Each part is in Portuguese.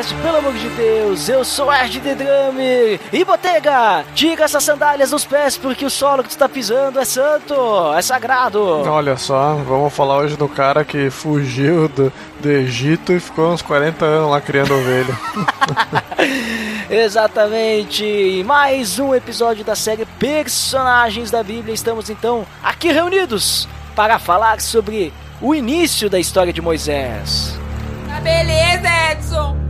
Podcast, pelo amor de Deus, eu sou Erd The Drummer e Botega, tira essas sandálias dos pés porque o solo que tu tá pisando é santo, é sagrado. Olha só, vamos falar hoje do cara que fugiu do, do Egito e ficou uns 40 anos lá criando ovelha. Exatamente, mais um episódio da série Personagens da Bíblia. Estamos então aqui reunidos para falar sobre o início da história de Moisés. Tá beleza, Edson!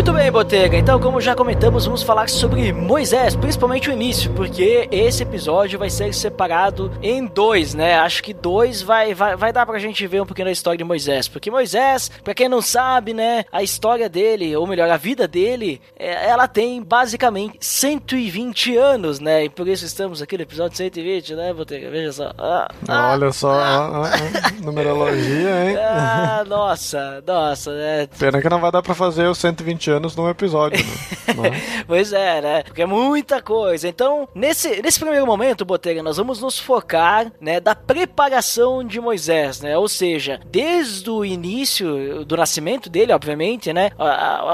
Muito bem, Botega. Então, como já comentamos, vamos falar sobre Moisés, principalmente o início, porque esse episódio vai ser separado em dois, né? Acho que dois vai, vai, vai dar pra gente ver um pouquinho da história de Moisés. Porque Moisés, pra quem não sabe, né, a história dele, ou melhor, a vida dele, é, ela tem basicamente 120 anos, né? E por isso estamos aqui no episódio 120, né, Botega? Veja só. Ah, ah, Olha só, ah, ah, ah, numerologia, hein? ah, nossa, nossa, né? Pena que não vai dar pra fazer os 120 anos num episódio, né? Mas- pois é, né? Porque é muita coisa. Então, nesse, nesse primeiro momento, Botega, nós vamos nos focar, né, da preparação de Moisés, né? Ou seja, desde o início do nascimento dele, obviamente, né?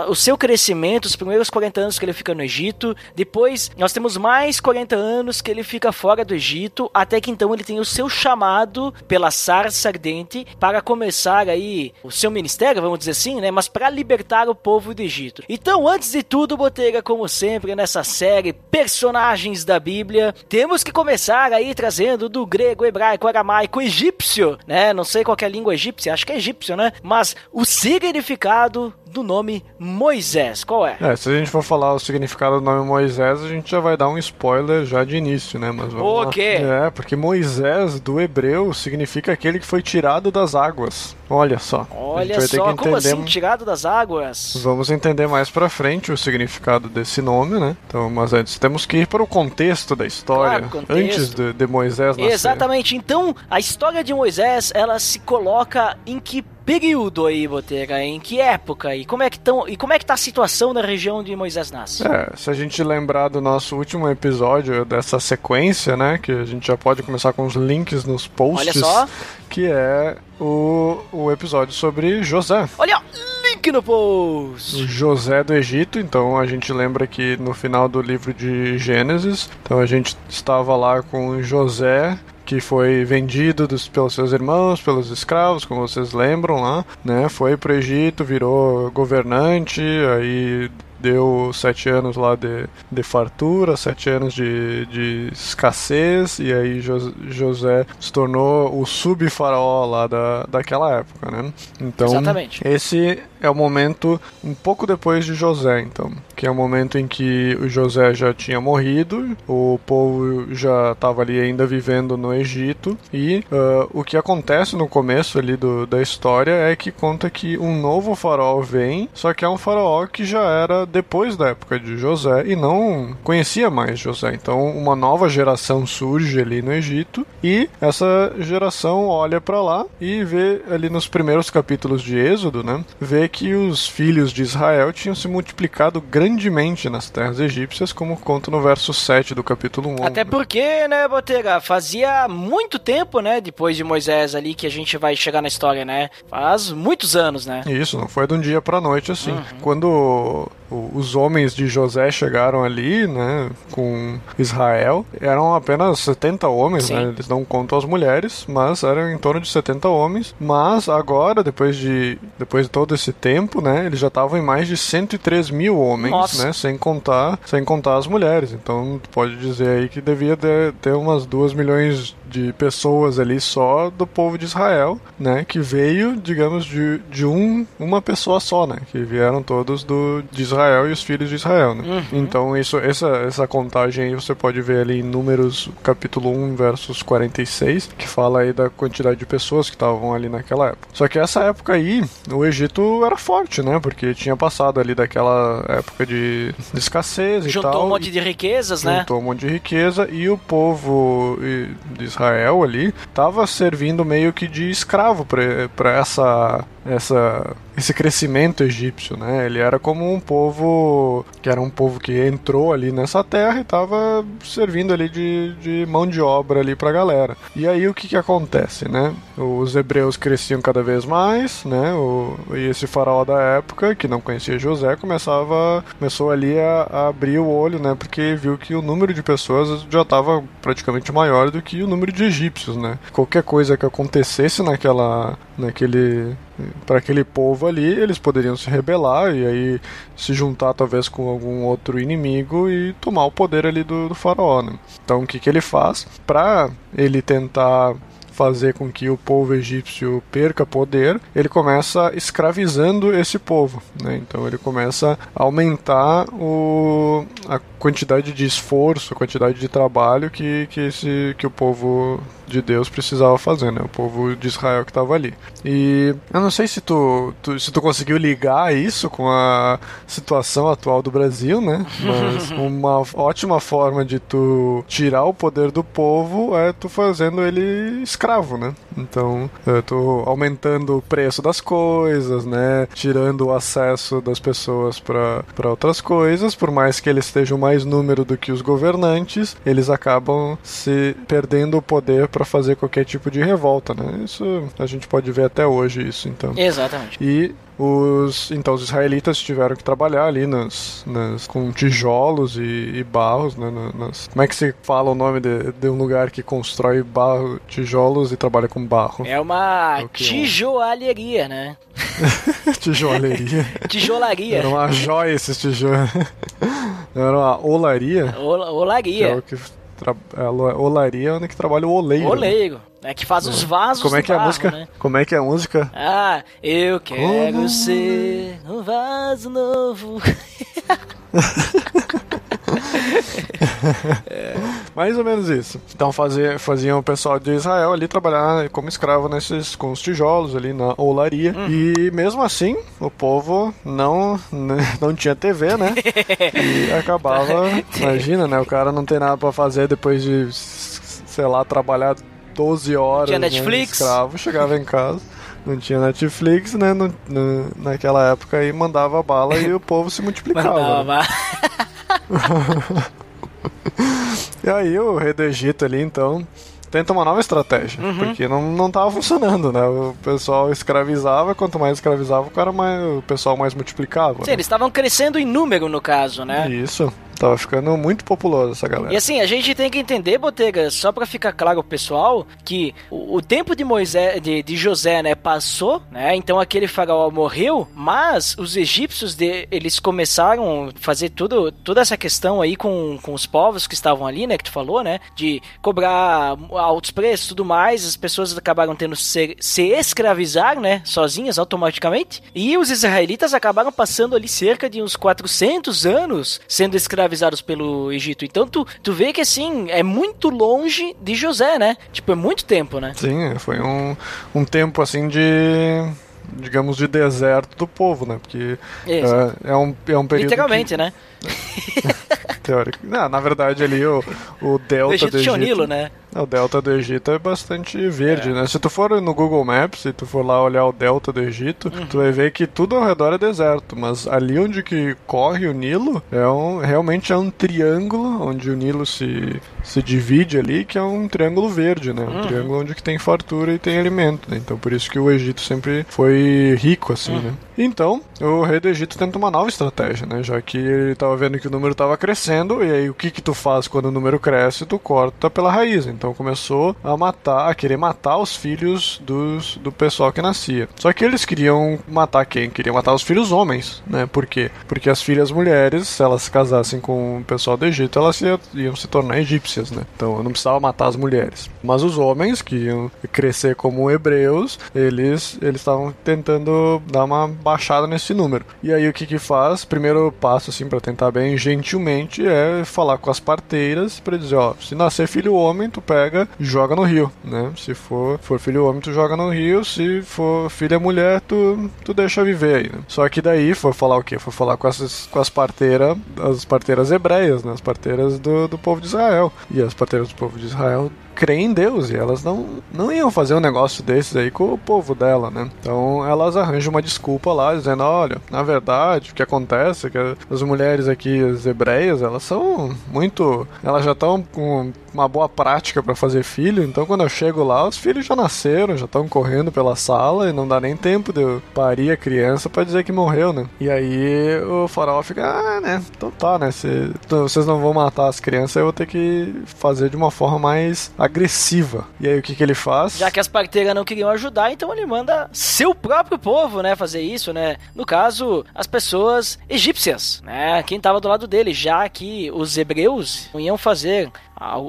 o seu crescimento, os primeiros 40 anos que ele fica no Egito. Depois, nós temos mais 40 anos que ele fica fora do Egito, até que então ele tem o seu chamado pela sarça ardente para começar aí o seu ministério, vamos dizer assim, né? Mas para libertar o povo do Egito. Então, antes de tudo, Botega, como sempre, nessa série Personagens da Bíblia, temos que começar aí trazendo do grego, hebraico, aramaico, egípcio, né? Não sei qual é a língua egípcia, acho que é egípcio, né? Mas o significado do nome Moisés, qual é? É, se a gente for falar o significado do nome Moisés, a gente já vai dar um spoiler já de início, né? Mas vamos O lá. quê? É, porque Moisés, do hebreu, significa aquele que foi tirado das águas. Olha só. Olha só, como entender assim, tirado das águas? Vamos entender mais pra frente o significado desse nome, né? Então, mas antes temos que ir para o contexto da história, Claro, contexto. antes de, de Moisés nascer. Exatamente. Então, a história de Moisés, ela se coloca em que período aí, Botega? Em que época? E como é que tão, e como é que tá a situação da região onde Moisés nasce? É, se a gente lembrar do nosso último episódio dessa sequência, né, que a gente já pode começar com os links nos posts, Olha só. que é o, o episódio sobre José. Olha, link no post. José do Egito, então a gente lembra que no final do livro de Gênesis, então a gente estava lá com José que foi vendido dos- pelos seus irmãos, pelos escravos, como vocês lembram lá, né? Foi pro Egito, virou governante, aí deu sete anos lá de, de fartura, sete anos de, de escassez, e aí Jos- José se tornou o sub-faraó lá da, daquela época, né? Então, Exatamente. esse é o momento um pouco depois de José, então, que é o momento em que o José já tinha morrido, o povo já estava ali ainda vivendo no Egito e ah, o que acontece no começo ali do, da história é que conta que um novo faraó vem, só que é um faraó que já era depois da época de José e não conhecia mais José. Então, uma nova geração surge ali no Egito e essa geração olha para lá e vê ali nos primeiros capítulos de Êxodo, né? Vê que os filhos de Israel tinham se multiplicado grandemente nas terras egípcias, como conta no verso 7 do capítulo 1. Até porque, né, Botega, fazia muito tempo, né, depois de Moisés ali que a gente vai chegar na história, né? Faz muitos anos, né? Isso, não foi de um dia pra noite assim. Uhum. Quando os homens de José chegaram ali, né, com Israel, eram apenas 70 homens, Sim. né? Eles não contam as mulheres, mas eram em torno de 70 homens. Mas agora, depois de depois de todo esse tempo, né, eles já estavam em mais de 103 mil homens, Nossa. né, sem contar sem contar as mulheres. Então, pode dizer aí que devia ter, ter umas 2 milhões de pessoas ali só do povo de Israel, né? Que veio, digamos, de, de um, uma pessoa só, né? Que vieram todos do, de Israel e os filhos de Israel, né? Então isso, essa, essa contagem aí você pode ver ali em Números capítulo 1, versos 46, que fala aí da quantidade de pessoas que estavam ali naquela época. Só que essa época aí, o Egito era forte, né? Porque tinha passado ali daquela época de, de escassez e Juntou tal. um monte de riquezas, né? Juntou um monte de riqueza e o povo de Israel ali estava servindo meio que de escravo para essa essa esse crescimento egípcio, né? Ele era como um povo que era um povo que entrou ali nessa terra e estava servindo ali de, de mão de obra ali para a galera. E aí o que que acontece, né? Os hebreus cresciam cada vez mais, né? O, e esse faraó da época que não conhecia José começava começou ali a, a abrir o olho, né? Porque viu que o número de pessoas já estava praticamente maior do que o número de egípcios, né? Qualquer coisa que acontecesse naquela naquele para aquele povo ali, eles poderiam se rebelar e aí se juntar talvez com algum outro inimigo e tomar o poder ali do, do faraó. Né? Então o que, que ele faz? Para ele tentar fazer com que o povo egípcio perca poder, ele começa escravizando esse povo. Né? Então ele começa a aumentar o, a quantidade de esforço, a quantidade de trabalho que, que, esse, que o povo de Deus precisava fazer, né? O povo de Israel que estava ali. E eu não sei se tu, tu, se tu conseguiu ligar isso com a situação atual do Brasil, né? Mas uma ótima forma de tu tirar o poder do povo é tu fazendo ele escravo, né? Então, eu tô aumentando o preço das coisas, né? Tirando o acesso das pessoas para outras coisas, por mais que eles estejam mais número do que os governantes, eles acabam se perdendo o poder para fazer qualquer tipo de revolta, né? Isso a gente pode ver até hoje isso, então. Exatamente. E os então os israelitas tiveram que trabalhar ali nas, nas com tijolos e, e barros, né? na- Nas, como é que se fala o nome de, de um lugar que constrói barro, tijolos e trabalha com barro? É uma que é um- tijoalheria, né? Tijolaria. Tijolaria. Era uma joia esses tijolos. Era uma olaria. Ola- Que é Olaria. o que tra... lo- olaria é onde que trabalha o oleiro. Oleiro. É que faz os vasos Como é que é a barro, música? né? Como é que é a música? Ah, eu quero Como- ser um vaso novo. Mais ou menos isso. Então fazia, faziam o pessoal de Israel ali trabalhar como escravo nesses com os tijolos ali na olaria. E mesmo assim, o povo não né, não tinha TV, né? E acabava, imagina, né? O cara não tem nada pra fazer depois de sei lá, trabalhar 12 horas, Tinha né, Netflix? escravo, chegava em casa. Não tinha Netflix, né? no- no- naquela época aí mandava bala e o povo se multiplicava. né? E aí o rei do Egito ali, então, tenta uma nova estratégia, Uhum. porque não, não tava funcionando, né? O pessoal escravizava, quanto mais escravizava, o cara mais, o pessoal mais multiplicava. Sim, né? eles estavam crescendo em número, no caso, né? Isso, tava ficando muito populoso essa galera. E assim, a gente tem que entender, Botega, só pra ficar claro pro pessoal, que o, o tempo de Moisés, de, de José, né, passou, né? Então aquele faraó morreu, mas os egípcios, de, eles começaram a fazer tudo, toda essa questão aí com, com os povos que estavam ali, né, que tu falou, né? De cobrar altos preços tudo mais, as pessoas acabaram tendo se, se escravizar, né, sozinhas automaticamente, e os israelitas acabaram passando ali cerca de uns 400 anos sendo escravizados pelo Egito. Então tu, tu vê que assim, é muito longe de José, né? Tipo, é muito tempo, né? Sim, foi um, um tempo assim de. digamos, de deserto do povo, né? Porque é, é um, é um período. Literalmente, né? Que, teórico. Não, na verdade, ali o, o delta O Egito do Egito. Nilo, né? O delta do Egito é bastante verde, né? Se tu for no Google Maps, se tu for lá olhar o delta do Egito, Uhum. tu vai ver que tudo ao redor é deserto, mas ali onde que corre o Nilo é um, realmente é um triângulo onde o Nilo se, se divide ali, que é um triângulo verde, né? Um Uhum. triângulo onde que tem fartura e tem alimento, né? Então por isso que o Egito sempre foi rico assim, Uhum. né? Então, o rei do Egito tenta uma nova estratégia, né? Já que ele tava vendo que o número tava crescendo, e aí o que que tu faz quando o número cresce? Tu corta pela raiz. Então começou a matar, a querer matar os filhos dos, do pessoal que nascia. Só que eles queriam matar quem? Queriam matar os filhos homens, né? Por quê? Porque as filhas mulheres, se elas se casassem com o pessoal do Egito, elas iam, iam se tornar egípcias, né? Então não precisava matar as mulheres. Mas os homens que iam crescer como hebreus, eles eles estavam tentando dar uma baixada nesse número. E aí o que que faz? Primeiro passo assim para tentar bem gentilmente é falar com as parteiras para dizer, ó, se nascer filho homem, tu pega joga no rio, né? Se for, for filho homem, tu joga no rio, se for filha mulher, tu, tu deixa viver aí, né? Só que daí foi falar o quê? Foi falar com as, com as parteiras, as parteiras hebreias, né? As parteiras do, do povo de Israel. E as parteiras do povo de Israel creem em Deus e elas não, não iam fazer um negócio desses aí com o povo dela, né? Então elas arranjam uma desculpa lá, dizendo: olha, na verdade, o que acontece é que as mulheres aqui, as hebreias, elas são muito. Elas já estão com uma boa prática para fazer filho, então quando eu chego lá, os filhos já nasceram, já estão correndo pela sala e não dá nem tempo de eu parir a criança para dizer que morreu, né? E aí o faraó fica, ah, né? Então tá, né? Se vocês não vão matar as crianças, eu vou ter que fazer de uma forma mais agressiva. E aí o que, que ele faz? Já que as parteiras não queriam ajudar, então ele manda seu próprio povo, né, fazer isso, né? No caso, as pessoas egípcias, né? Quem tava do lado dele, já que os hebreus iam fazer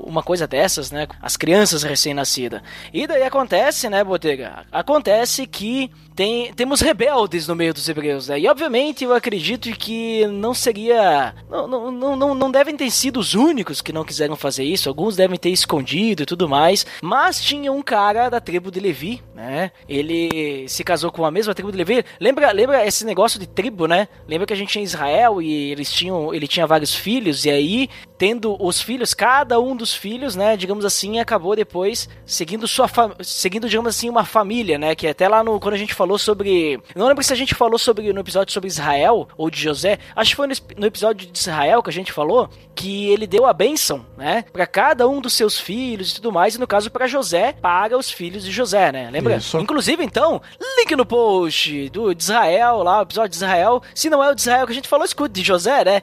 uma coisa dessas, né? As crianças recém-nascidas. E daí acontece, né, Botega? Acontece que tem, temos rebeldes no meio dos hebreus, né? E obviamente eu acredito que não seria. Não, não, não, não devem ter sido os únicos que não quiseram fazer isso. Alguns devem ter escondido e tudo mais. Mas tinha um cara da tribo de Levi, né? Ele se casou com a mesma tribo de Levi. Lembra, lembra esse negócio de tribo, né? Lembra que a gente tinha Israel e eles tinham. Ele tinha vários filhos, e aí, tendo os filhos, cada cada um dos filhos, né, digamos assim, acabou depois seguindo sua seguindo, digamos assim, uma família, né, que até lá no quando a gente falou sobre, não lembro se a gente falou sobre no episódio sobre Israel ou de José, acho que foi no, no episódio de Israel que a gente falou que ele deu a bênção, né, para cada um dos seus filhos e tudo mais, e no caso para José, para os filhos de José, né? Lembra? Isso. Inclusive, então, link no post do de Israel lá, o episódio de Israel. Se não é o de Israel que a gente falou, escute de José, né?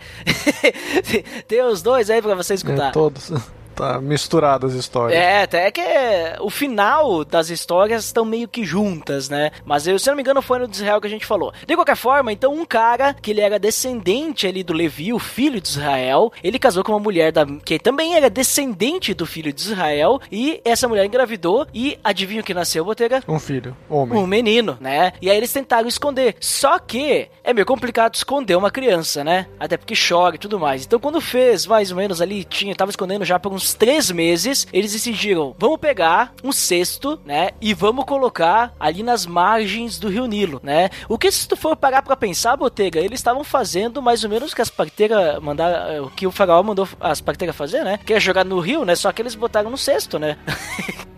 Tem os dois aí para você escutar. É, todos. Tá misturado as histórias. É, até que o final das histórias estão meio que juntas, né? Mas eu, se não me engano, foi no Israel que a gente falou. De qualquer forma, então, um cara que ele era descendente ali do Levi, o filho de Israel, ele casou com uma mulher da, que também era descendente do filho de Israel, e essa mulher engravidou, e adivinha o que nasceu, Botega? Um filho, homem. Um menino, né? E aí eles tentaram esconder. Só que é meio complicado esconder uma criança, né? Até porque chora e tudo mais. Então, quando fez mais ou menos ali, tinha, tava escondendo já por uns uns três meses, eles decidiram, vamos pegar um cesto, né, e vamos colocar ali nas margens do Rio Nilo, né? O que se tu for parar para pensar, Botega, eles estavam fazendo mais ou menos o que as parteiras mandaram, o que o faraó mandou as parteiras fazer, né? Que é jogar no rio, né? Só que eles botaram no cesto, né?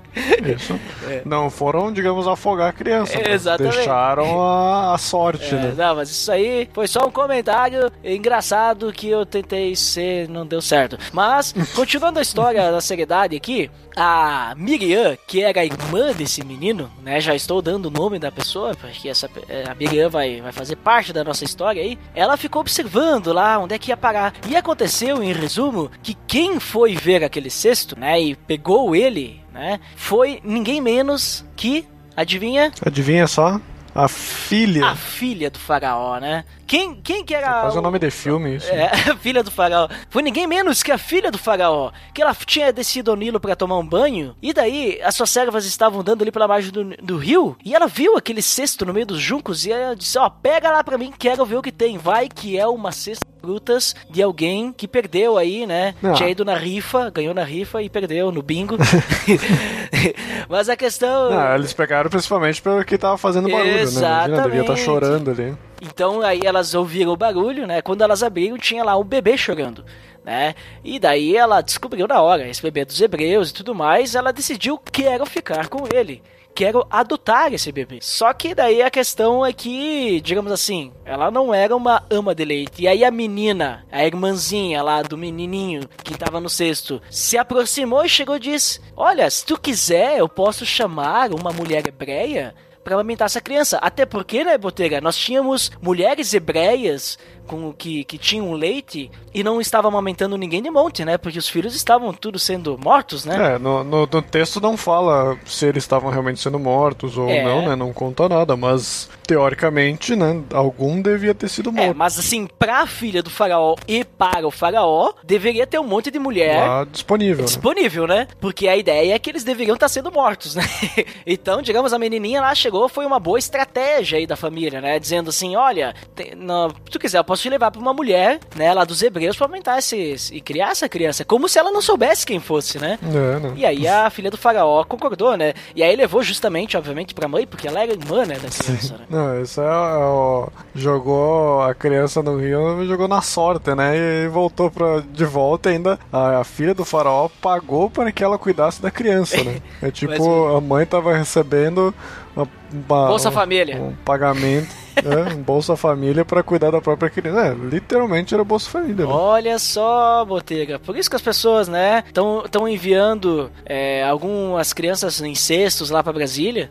Isso. É. Não foram, digamos, afogar a criança. É, exatamente. Deixaram a, a sorte, é, né? Não, mas isso aí foi só um comentário engraçado que eu tentei ser, não deu certo. Mas, continuando a história da seriedade aqui, a Miriam, que era a irmã desse menino, né? Já estou dando o nome da pessoa, porque essa, é, a Miriam vai, vai fazer parte da nossa história aí. Ela ficou observando lá onde é que ia parar. E aconteceu, em resumo, que quem foi ver aquele cesto, né? E pegou ele né? Foi ninguém menos que, adivinha? Adivinha só? A filha. A filha do faraó, né? Quem, quem que era. É quase o nome de filme, isso. É, a filha do faraó. Foi ninguém menos que a filha do faraó. Que ela tinha descido ao Nilo para tomar um banho. E daí, as suas servas estavam andando ali pela margem do, do rio. E ela viu aquele cesto no meio dos juncos. E ela disse: Ó, oh, pega lá pra mim, quero ver o que tem. Vai que é uma cesta frutas de alguém que perdeu aí, né? Não. Tinha ido na rifa, ganhou na rifa e perdeu no bingo. Mas a questão. Não, eles pegaram principalmente pelo que tava fazendo barulho, Exatamente. né? Imagina, devia estar tá chorando ali. Então aí elas ouviram o barulho, né? Quando elas abriram, tinha lá um bebê chorando. Né? E daí ela descobriu na hora, esse bebê dos hebreus e tudo mais, ela decidiu quero ficar com ele quero adotar esse bebê. Só que daí a questão é que, digamos assim, ela não era uma ama de leite. E aí a menina, a irmãzinha lá do menininho que tava no cesto, se aproximou e chegou e disse: Olha, se tu quiser, eu posso chamar uma mulher hebreia para amamentar essa criança. Até porque, né, Botega, nós tínhamos mulheres hebreias com que, que tinham leite e não estava amamentando ninguém de monte, né? Porque os filhos estavam tudo sendo mortos, né? É, no, no, no texto não fala se eles estavam realmente sendo mortos ou É. não, né? Não conta nada, mas teoricamente, né? Algum devia ter sido É, morto. mas assim, pra filha do faraó e para o faraó, deveria ter um monte de mulher Lá disponível, né? disponível, né? Porque a ideia é que eles deveriam estar sendo mortos, né? então, digamos, a menininha lá chegou, foi uma boa estratégia aí da família, né? Dizendo assim, olha, tem, não, se tu quiser, eu posso te levar pra uma mulher, né, lá dos hebreus pra aumentar esse, e criar essa criança. Como se ela não soubesse quem fosse, né? É, né? E aí a filha do faraó concordou, né? E aí levou justamente, obviamente, pra mãe, porque ela era irmã, né, da criança, né? Não, isso é, ó, jogou a criança no rio, jogou na sorte, né? E voltou pra, de volta ainda a, a filha do faraó pagou para que ela cuidasse da criança, né? É tipo, Mas- a mãe tava recebendo uma, uma- Bolsa Família. um pagamento, é, um Bolsa Família para cuidar da própria criança. É, literalmente era Bolsa Família, né? Olha só, Botega. Por isso que as pessoas, né, estão enviando é, algumas crianças em cestos lá pra Brasília.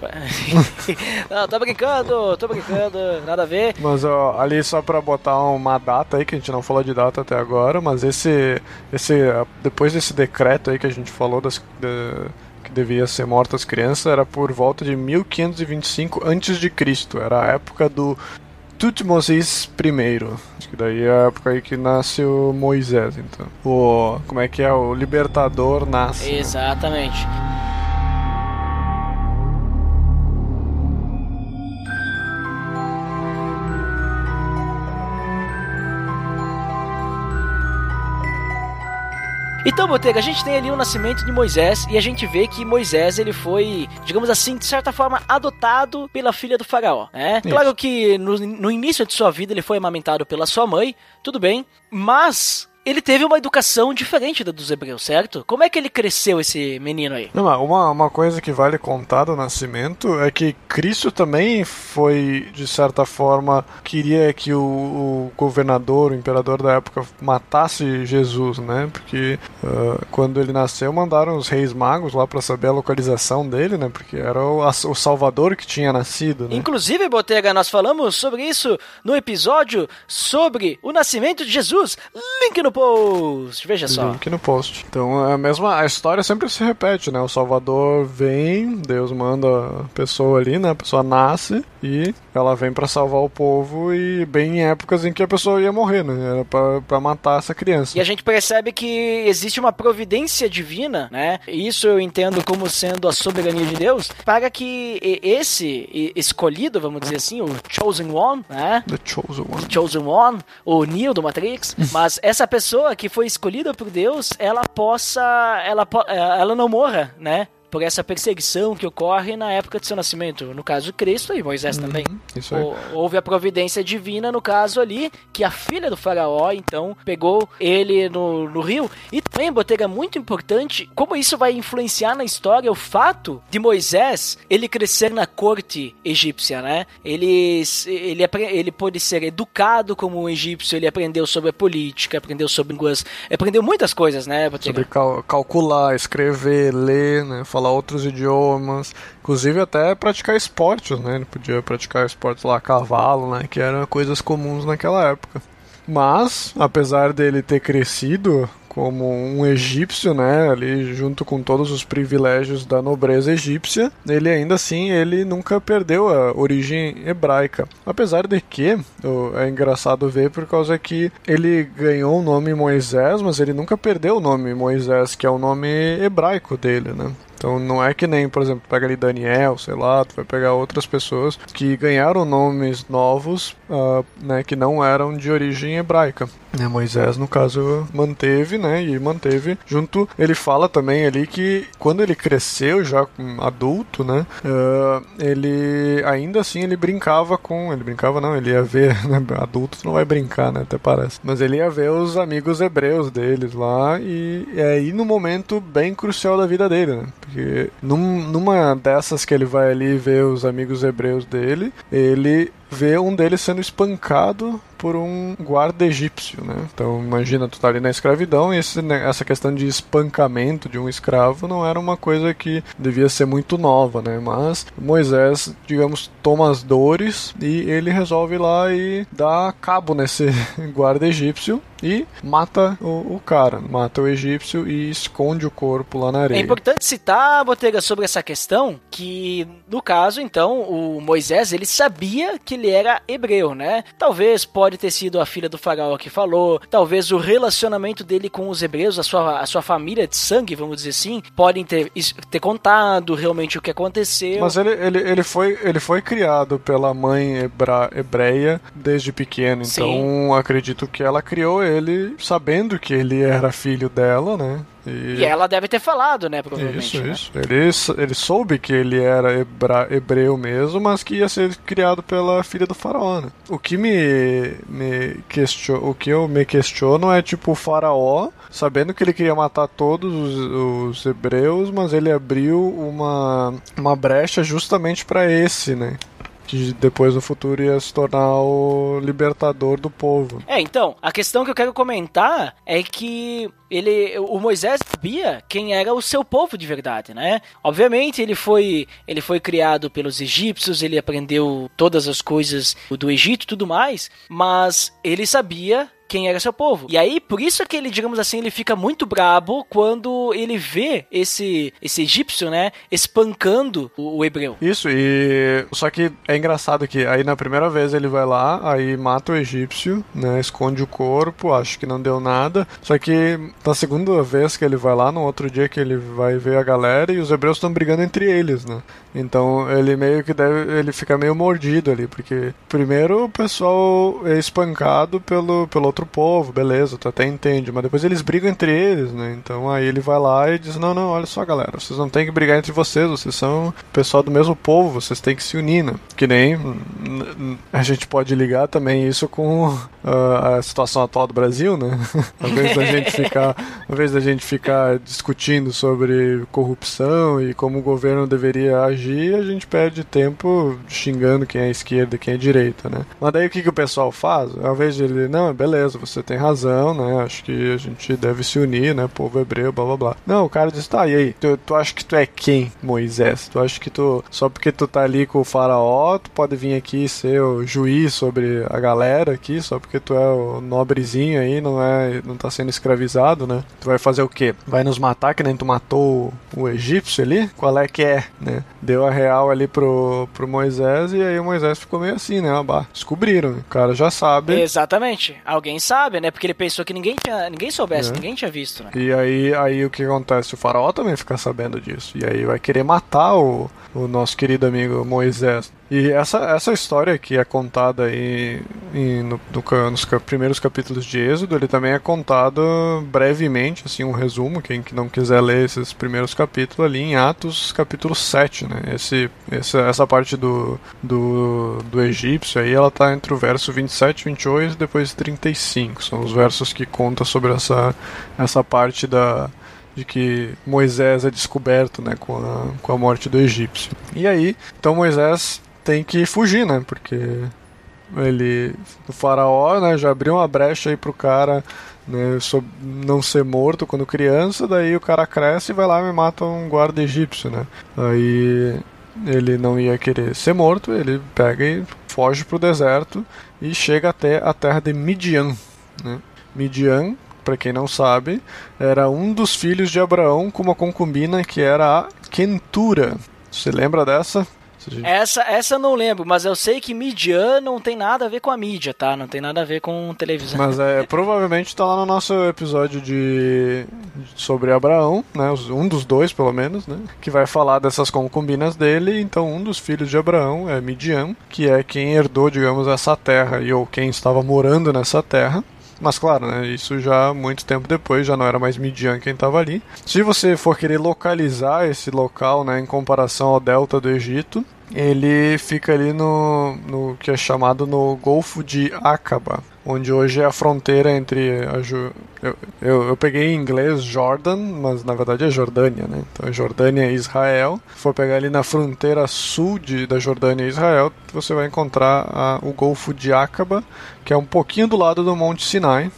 Pá. Não, tô brincando, tô brincando, nada a ver. Mas ó, ali só pra botar uma data aí, que a gente não falou de data até agora, mas esse. esse depois desse decreto aí que a gente falou das, da- que devia ser mortas as crianças, era por volta de 1525 a.C. Era a época do Tutmosis I. Acho que daí é a época aí que nasce o Moisés, então. O. Como é que é? O libertador nasce. né? Então, Botega, a gente tem ali o nascimento de Moisés e a gente vê que Moisés ele foi, digamos assim, de certa forma, adotado pela filha do faraó, né? Isso. Claro que no, no início de sua vida ele foi amamentado pela sua mãe, tudo bem, mas ele teve uma educação diferente da dos hebreus, certo? Como é que ele cresceu, esse menino aí? Não, uma, uma coisa que vale contar do nascimento é que Cristo também foi, de certa forma, queria que o, o governador, o imperador da época, matasse Jesus, né? Porque ah, quando ele nasceu, mandaram os reis magos lá para saber a localização dele, né? Porque era o, a- o Salvador que tinha nascido, né? Inclusive, Botega, nós falamos sobre isso no episódio sobre o nascimento de Jesus. Link no post. Veja só. Link no post. Então é a mesma a história sempre se repete, né? O Salvador vem, Deus manda a pessoa ali, né? A pessoa nasce e ela vem pra salvar o povo e bem em épocas em que a pessoa ia morrer, né? Era pra, pra matar essa criança. E a gente percebe que existe uma providência divina, né? Isso eu entendo como sendo a soberania de Deus, para que esse escolhido, vamos dizer assim, o chosen one, né? The Chosen One. Chosen One, o Neo do Matrix, mas essa pessoa que foi escolhida por Deus, ela possa, ela, ela não morra, né? Por essa perseguição que ocorre na época de seu nascimento. No caso, Cristo e Moisés também. Isso aí. Hou- Houve a providência divina no caso ali, que a filha do faraó, então, pegou ele no, no rio. E também, Botega, muito importante, como isso vai influenciar na história, o fato de Moisés, ele crescer na corte egípcia, né? Ele, ele, ele pôde ser educado como um egípcio, ele aprendeu sobre a política, aprendeu sobre línguas, aprendeu muitas coisas, né, Botega? Sobre cal- calcular, escrever, ler, né? Falar outros idiomas. Inclusive até praticar esportes, né? Ele podia praticar esportes lá a cavalo, né? Que eram coisas comuns naquela época. Mas, apesar dele ter crescido como um egípcio, né, ali junto com todos os privilégios da nobreza egípcia, ele ainda assim ele nunca perdeu a origem hebraica. Apesar de que é engraçado ver por causa que ele ganhou o nome Moisés, mas ele nunca perdeu o nome Moisés, que é o nome hebraico dele, né? Então não é que nem, por exemplo, pega ali Daniel, sei lá, tu vai pegar outras pessoas que ganharam nomes novos, ah, né, que não eram de origem hebraica. Né, Moisés, no caso, manteve, né, e manteve junto. Ele fala também ali que quando ele cresceu já adulto, né, ah, ele ainda assim ele brincava com, ele brincava não, ele ia ver, né, adulto não vai brincar, né, até parece. Mas ele ia ver os amigos hebreus deles lá e é aí no momento bem crucial da vida dele, né? Porque num- numa dessas que ele vai ali ver os amigos hebreus dele, ele vê um deles sendo espancado por um guarda egípcio, né? Então imagina tu tá ali na escravidão e esse, né, essa questão de espancamento de um escravo não era uma coisa que devia ser muito nova, né? Mas Moisés, digamos, toma as dores e ele resolve ir lá e dar cabo nesse guarda egípcio e mata o, o, cara, mata o egípcio e esconde o corpo lá na areia. É importante citar, Botega, sobre essa questão que, no caso, então, o Moisés, ele sabia que ele era hebreu, né? Talvez pode ter sido a filha do faraó que falou, talvez o relacionamento dele com os hebreus, a sua, a sua família de sangue, vamos dizer assim, podem ter, ter contado realmente o que aconteceu. Mas ele, ele, ele, foi, ele foi criado pela mãe hebra, hebreia desde pequeno, então Sim. acredito que ela criou ele sabendo que ele era filho dela, né? E... e, ela deve ter falado, né? Provavelmente. Isso, né? isso. Ele, ele soube que ele era hebra, hebreu mesmo, mas que ia ser criado pela filha do faraó, né? O que me, me questiono, o que eu me questiono é tipo o faraó, sabendo que ele queria matar todos os, os hebreus, mas ele abriu uma, uma brecha justamente para esse, né? Que depois no futuro ia se tornar o libertador do povo. É, então, a questão que eu quero comentar é que ele, o Moisés sabia quem era o seu povo de verdade, né? Obviamente ele foi, ele foi criado pelos egípcios, ele aprendeu todas as coisas do Egito e tudo mais, mas ele sabia quem era seu povo. E aí, por isso que ele, digamos assim, ele fica muito brabo quando ele vê esse, esse egípcio, né, espancando o, o, hebreu. Isso, e só que é engraçado que aí na primeira vez ele vai lá, aí mata o egípcio, né, esconde o corpo, acho que não deu nada. Só que na segunda vez que ele vai lá, no outro dia que ele vai ver a galera e os hebreus estão brigando entre eles, né? Então ele meio que deve, ele fica meio mordido ali, porque primeiro o pessoal é espancado pelo, pelo outro povo, beleza, tu até entende, mas depois eles brigam entre eles, né? Então aí ele vai lá e diz: Não, não, olha só, galera, vocês não tem que brigar entre vocês, vocês são pessoal do mesmo povo, vocês têm que se unir, né? Que nem a gente pode ligar também isso com uh, a situação atual do Brasil, né? Ao invés da gente ficar, ao invés da gente ficar discutindo sobre corrupção e como o governo deveria agir, a gente perde tempo xingando quem é esquerda quem é direita, né? Mas daí o que, que o pessoal faz? Ao invés de ele, não, beleza beleza, você tem razão, né? Acho que a gente deve se unir, né? Povo hebreu, blá blá blá. Não, o cara diz, tá, e aí? Tu, tu acha que tu é quem, Moisés? Tu acha que tu, só porque tu tá ali com o faraó, tu pode vir aqui ser o juiz sobre a galera aqui, só porque tu é o nobrezinho aí, não é, não tá sendo escravizado, né? Tu vai fazer o quê? Vai nos matar que nem tu matou o, egípcio ali? Qual é que é, né? Deu a real ali pro, pro Moisés e aí o Moisés ficou meio assim, né? Bah, descobriram, o cara já sabe. Exatamente. Alguém ninguém sabe, né? Porque ele pensou que ninguém tinha, ninguém soubesse, é. ninguém tinha visto. Né? E aí, aí o que acontece? O faraó também fica sabendo disso. E aí vai querer matar o, o nosso querido amigo Moisés. E essa, essa história que é contada aí em, no, no, nos primeiros capítulos de Êxodo, ele também é contado brevemente, assim, um resumo, quem que não quiser ler esses primeiros capítulos ali em Atos, capítulo 7, né? Esse, essa, essa parte do, do, do egípcio aí, ela tá entre o verso 27, 28 e depois 35. São os versos que contam sobre essa, essa parte da de que Moisés é descoberto né, com, a, com a morte do egípcio. E aí, então Moisés tem que fugir, né? Porque ele, o faraó, né, já abriu uma brecha aí pro cara né, não ser morto quando criança, daí o cara cresce e vai lá e mata um guarda egípcio, né? Aí ele não ia querer ser morto, ele pega e foge pro deserto e chega até a terra de Midian, né? Midian para quem não sabe, era um dos filhos de Abraão com uma concubina que era a Quentura. Você lembra dessa? Essa, essa eu não lembro, mas eu sei que Midian não tem nada a ver com a mídia, tá? Não tem nada a ver com televisão. Mas é, provavelmente tá lá no nosso episódio de sobre Abraão, né? Um dos dois, pelo menos, né? Que vai falar dessas concubinas dele. Então, um dos filhos de Abraão é Midian, que é quem herdou, digamos, essa terra e ou quem estava morando nessa terra. Mas claro, né, isso já muito tempo depois, já não era mais Midian quem estava ali. Se você for querer localizar esse local né, em comparação ao delta do Egito, ele fica ali no, no que é chamado no Golfo de Aqaba, onde hoje é a fronteira entre a Ju... eu, eu, eu, peguei em inglês Jordan, mas na verdade é Jordânia, né? Então é Jordânia e Israel. Se for pegar ali na fronteira sul de, da Jordânia e Israel, você vai encontrar a, o Golfo de Aqaba, que é um pouquinho do lado do Monte Sinai?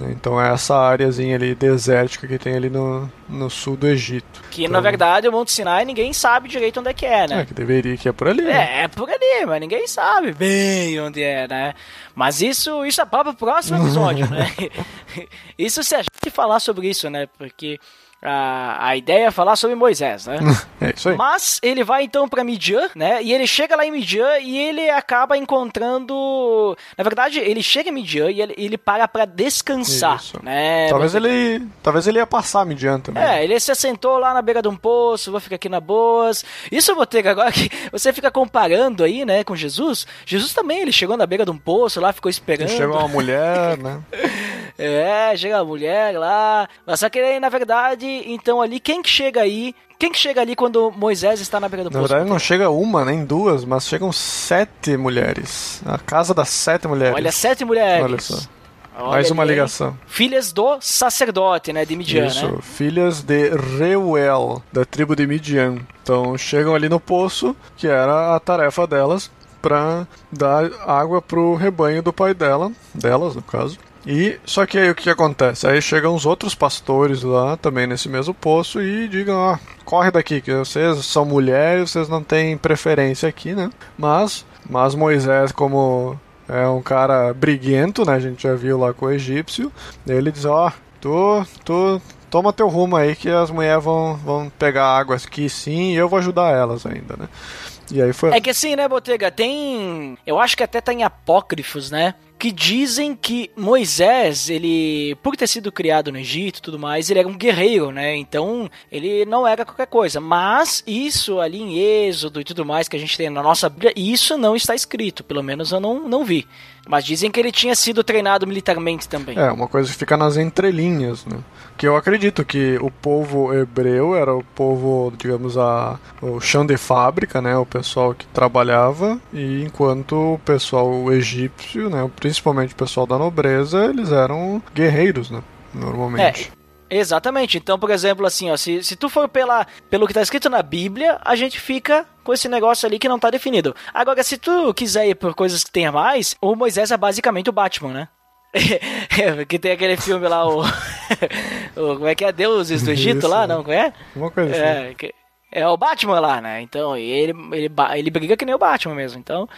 Então é essa áreazinha ali desértica que tem ali no, no sul do Egito. Que então, na verdade o Monte Sinai ninguém sabe direito onde é que é, né? É, que deveria que é por ali. É, né? é por ali, mas ninguém sabe bem onde é, né? Mas isso, isso é para o próximo episódio, né? Isso se a gente falar sobre isso, né? Porque a, a ideia é falar sobre Moisés, né? é isso aí. Mas ele vai então para Midian, né? E ele chega lá em Midian e ele acaba encontrando. Na verdade, ele chega em Midian e ele, ele para para descansar, Isso. né? Talvez ele, talvez ele ia passar Midian também. É, ele se assentou lá na beira de um poço, vou ficar aqui na boas. Isso, Botega, agora que você fica comparando aí, né, com Jesus. Jesus também, ele chegou na beira de um poço lá, ficou esperando. Chegou uma mulher, né? É, chega a mulher lá. Mas só que aí, na verdade, então ali, quem que chega aí? Quem que chega ali quando Moisés está na beira do Na poço? verdade não chega uma, nem duas, mas chegam sete mulheres. A casa das sete mulheres. Olha, sete mulheres. Olha só. Olha Mais uma ali, ligação. Filhas do sacerdote, né, de Midian, Isso, né? filhas de Reuel, da tribo de Midian. Então chegam ali no poço, que era a tarefa delas, para dar água pro rebanho do pai dela, delas no caso. E só que aí o que acontece? Aí chegam os outros pastores lá, também nesse mesmo poço, e digam, ó, corre daqui, que vocês são mulheres, vocês não têm preferência aqui, né? Mas, mas Moisés, como é um cara briguento, né? A gente já viu lá com o egípcio, ele diz, ó, tu, tu toma teu rumo aí que as mulheres vão, vão pegar água aqui sim e eu vou ajudar elas ainda, né? E aí foi. É que assim, né, Botega, tem. Eu acho que até tá em apócrifos, né? Que dizem que Moisés, ele, por ter sido criado no Egito e tudo mais, ele era um guerreiro, né? Então, ele não era qualquer coisa. Mas isso ali em Êxodo e tudo mais que a gente tem na nossa Bíblia, isso não está escrito. Pelo menos eu não, não vi. Mas dizem que ele tinha sido treinado militarmente também. É, uma coisa que fica nas entrelinhas, né? Que eu acredito que o povo hebreu era o povo, digamos, a, o chão de fábrica, né? O pessoal que trabalhava, e enquanto o pessoal egípcio, né? Principalmente o pessoal da nobreza, eles eram guerreiros, né? Normalmente. Exatamente. Então, por exemplo, assim, ó, se, se tu for pela, pelo que tá escrito na Bíblia, a gente fica com esse negócio ali que não tá definido. Agora, se tu quiser ir por coisas que tenha mais, o Moisés é basicamente o Batman, né? É, que tem aquele filme lá, o, o. Como é que é? Deuses do Egito Isso, lá, não? Como é? Uma coisa assim. É, que- é o Batman lá, né? Então, ele, ele, ele briga que nem o Batman mesmo. Então,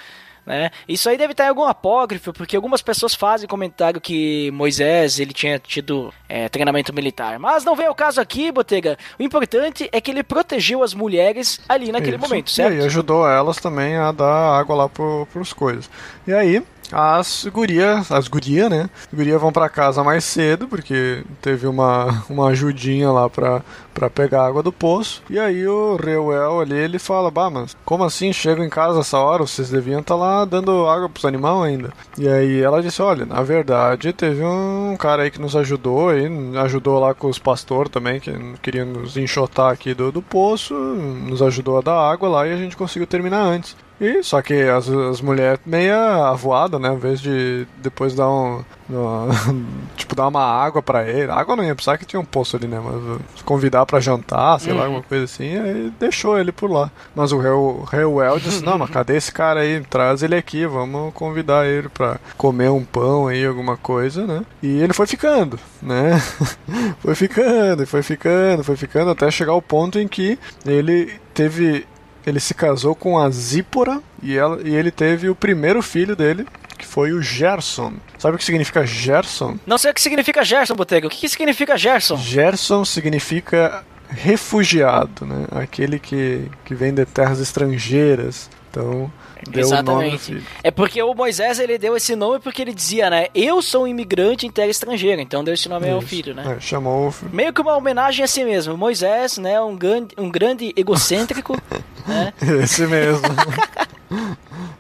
né? Isso aí deve estar em algum apócrifo, porque algumas pessoas fazem comentário que Moisés ele tinha tido é, treinamento militar. Mas não vem ao caso aqui, Botega. O importante é que ele protegeu as mulheres ali naquele Isso. momento, E certo? aí ajudou elas também a dar água lá pro, pros coisas. E aí, as gurias, as gurias, né? As vão pra casa mais cedo, porque teve uma, uma ajudinha lá pra, pra pegar água do poço. E aí o Reuel ali, ele fala, bah, mas como assim chegam em casa essa hora? Vocês deviam estar lá dando água pros animais ainda. E aí ela disse, olha, na verdade teve um cara aí que nos ajudou, aí, ajudou lá com os pastores também, que queriam nos enxotar aqui do, do poço, nos ajudou a dar água lá e a gente conseguiu terminar antes. E só que as, as mulheres meia avoada, né? Em vez de depois dar um. uma- tipo, dar uma água pra ele. Água não ia precisar que tinha um poço ali, né? Mas uh, convidar pra jantar, sei lá, alguma coisa assim. Aí deixou ele por lá. Mas o Reu- Reuel disse: Não, mas cadê esse cara aí? Traz ele aqui, vamos convidar ele pra comer um pão aí, alguma coisa, né? E ele foi ficando, né? foi ficando, foi ficando, foi ficando, até chegar ao ponto em que ele teve ele se casou com a Zípora e, ela, e ele teve o primeiro filho dele, que foi o Gerson. Sabe o que significa Gerson? Não sei o que significa Gerson, Botega. O que, que significa Gerson? Gerson significa refugiado, né? Aquele que, que vem de terras estrangeiras. Então, deu ao Exatamente. É porque o Moisés ele deu esse nome porque ele dizia, né? Eu sou um imigrante em terra estrangeira. Então deu esse nome ao Isso. filho, né? É, chamou o filho. Meio que uma homenagem a si mesmo. Moisés, né? Um grande, um grande egocêntrico, né? Esse mesmo.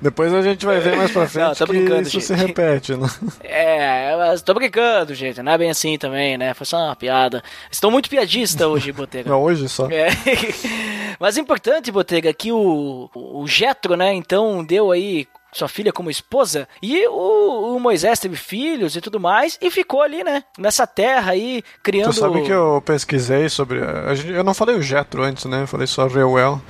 Depois a gente vai ver mais pra frente Não, tô que isso gente. se repete, né? É, mas tô brincando, gente. Não é bem assim também, né? Foi só uma piada. Estou muito piadista hoje, Botega. Não, hoje só. É. Mas é importante, Botega, que o, o Jetro, né, então deu aí sua filha como esposa, e o, o, Moisés teve filhos e tudo mais, e ficou ali, né, nessa terra aí, criando... Tu sabe que eu pesquisei sobre... A gente, eu não falei o Jetro antes, né, eu falei só Reuel,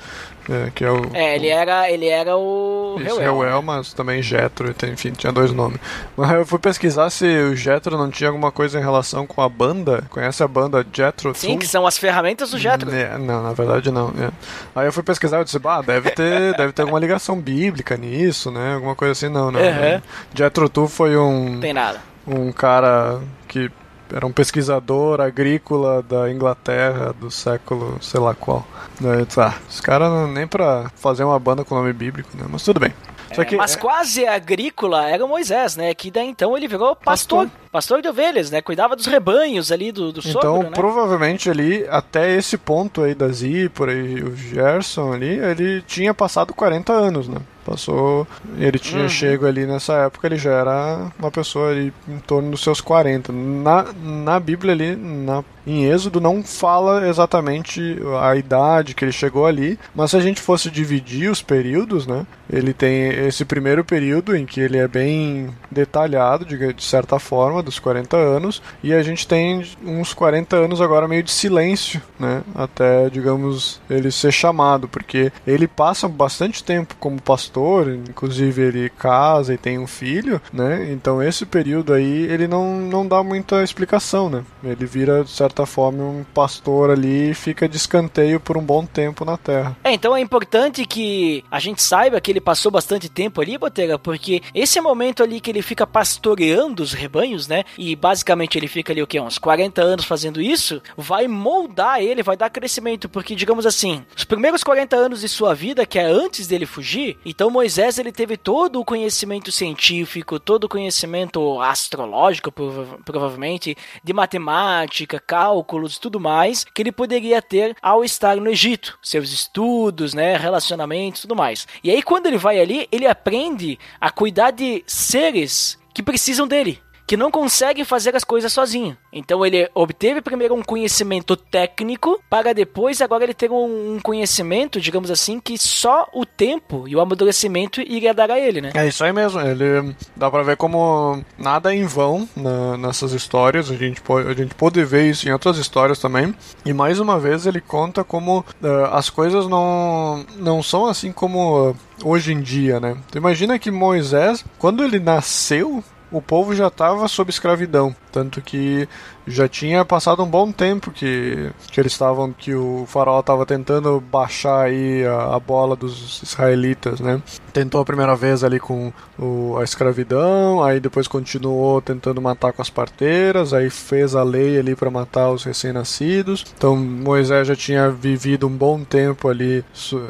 é, que é o... É, ele era, ele era o Isso, Reuel. Reuel, mas também Jetro, enfim, tinha dois nomes. Mas eu fui pesquisar se o Jetro não tinha alguma coisa em relação com a banda, conhece a banda Jetro Sim, que são as ferramentas do Jetro. É, não, na verdade não. é. Aí eu fui pesquisar e disse, bah, deve ter, deve ter alguma ligação bíblica nisso, né? Alguma coisa assim, não, não. Uhum. Jethro Tull foi um, tem nada. um cara que era um pesquisador agrícola da Inglaterra do século sei lá qual. Daí, tá, os caras nem pra fazer uma banda com nome bíblico, né? Mas tudo bem. Só que É, Mas é- quase agrícola era Moisés, né? Que daí então ele virou pastor. Pastor, de ovelhas, né? Cuidava dos rebanhos ali do, do Então, sogro, né? provavelmente ali, até esse ponto aí da Zípora e o Gerson ali, ele tinha passado 40 anos, né? Passou. Ele tinha Uhum. chego ali nessa época, ele já era uma pessoa ali em torno dos seus 40. Na, na Bíblia ali, na, em Êxodo, não fala exatamente a idade que ele chegou ali, mas se a gente fosse dividir os períodos, né? Ele tem esse primeiro período em que ele é bem detalhado, de, de certa forma, dos 40 anos, e a gente tem uns 40 anos agora meio de silêncio, né? Até, digamos, ele ser chamado, porque ele passa bastante tempo como pastor, inclusive ele casa e tem um filho, né? Então esse período aí ele não, não dá muita explicação, né? Ele vira, de certa forma, um pastor ali e fica de escanteio por um bom tempo na terra. É, então é importante que a gente saiba que ele passou bastante tempo ali, Botega, porque esse momento ali que ele fica pastoreando os rebanhos, né? E basicamente ele fica ali o quê? Uns 40 anos fazendo isso, vai moldar ele, vai dar crescimento, porque digamos assim, os primeiros 40 anos de sua vida, que é antes dele fugir, então Moisés ele teve todo o conhecimento científico, todo o conhecimento astrológico, prova- provavelmente, de matemática, cálculos tudo mais, que ele poderia ter ao estar no Egito, seus estudos, né, relacionamentos, tudo mais. E aí quando ele vai ali, ele aprende a cuidar de seres que precisam dele. Que não conseguem fazer as coisas sozinho. Então ele obteve primeiro um conhecimento técnico, para depois agora ele ter um, conhecimento, digamos assim, que só o tempo e o amadurecimento iria dar a ele, né? É isso aí mesmo. Ele dá pra ver como nada é em vão na- nessas histórias. A gente pode a gente pode ver isso em outras histórias também. E mais uma vez ele conta como eh, as coisas não não são assim como eh, hoje em dia, né? Tu imagina que Moisés, quando ele nasceu, o povo já estava sob escravidão, tanto que já tinha passado um bom tempo que, que eles estavam que o faraó estava tentando baixar aí a, a bola dos israelitas, né? Tentou a primeira vez ali com o, a escravidão, aí depois continuou tentando matar com as parteiras, aí fez a lei ali para matar os recém-nascidos. Então Moisés já tinha vivido um bom tempo ali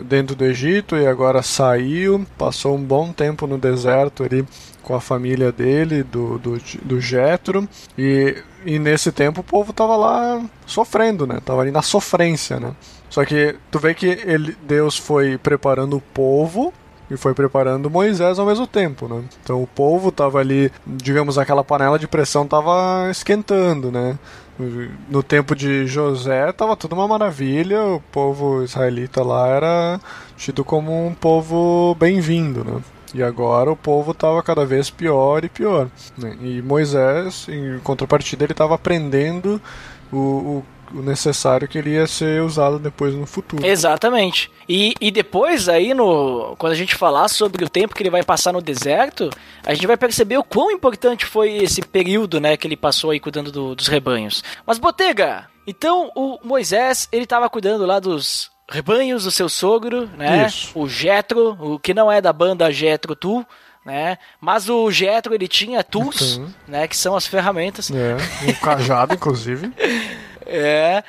dentro do Egito e agora saiu, passou um bom tempo no deserto ali com a família dele, do, do, do Jetro, e, e nesse tempo o povo tava lá sofrendo, né? Tava ali na sofrência, né? Só que tu vê que ele, Deus foi preparando o povo e foi preparando Moisés ao mesmo tempo, né? Então o povo tava ali, digamos, aquela panela de pressão tava esquentando, né? No tempo de José tava tudo uma maravilha, o povo israelita lá era tido como um povo bem-vindo, né? E agora o povo estava cada vez pior e pior. né? E Moisés, em contrapartida, ele estava aprendendo o, o, o necessário que ele ia ser usado depois no futuro. Exatamente. E, e depois aí no quando a gente falar sobre o tempo que ele vai passar no deserto, a gente vai perceber o quão importante foi esse período, né, que ele passou aí cuidando do- dos rebanhos. Mas Botega, então o Moisés, ele tava cuidando lá dos rebanhos do seu sogro, né? Isso. O Jetro, o que não é da banda Jetro Tu, né? Mas o Jetro ele tinha tools, Uhum. né, que são as ferramentas É, um cajado, inclusive. é.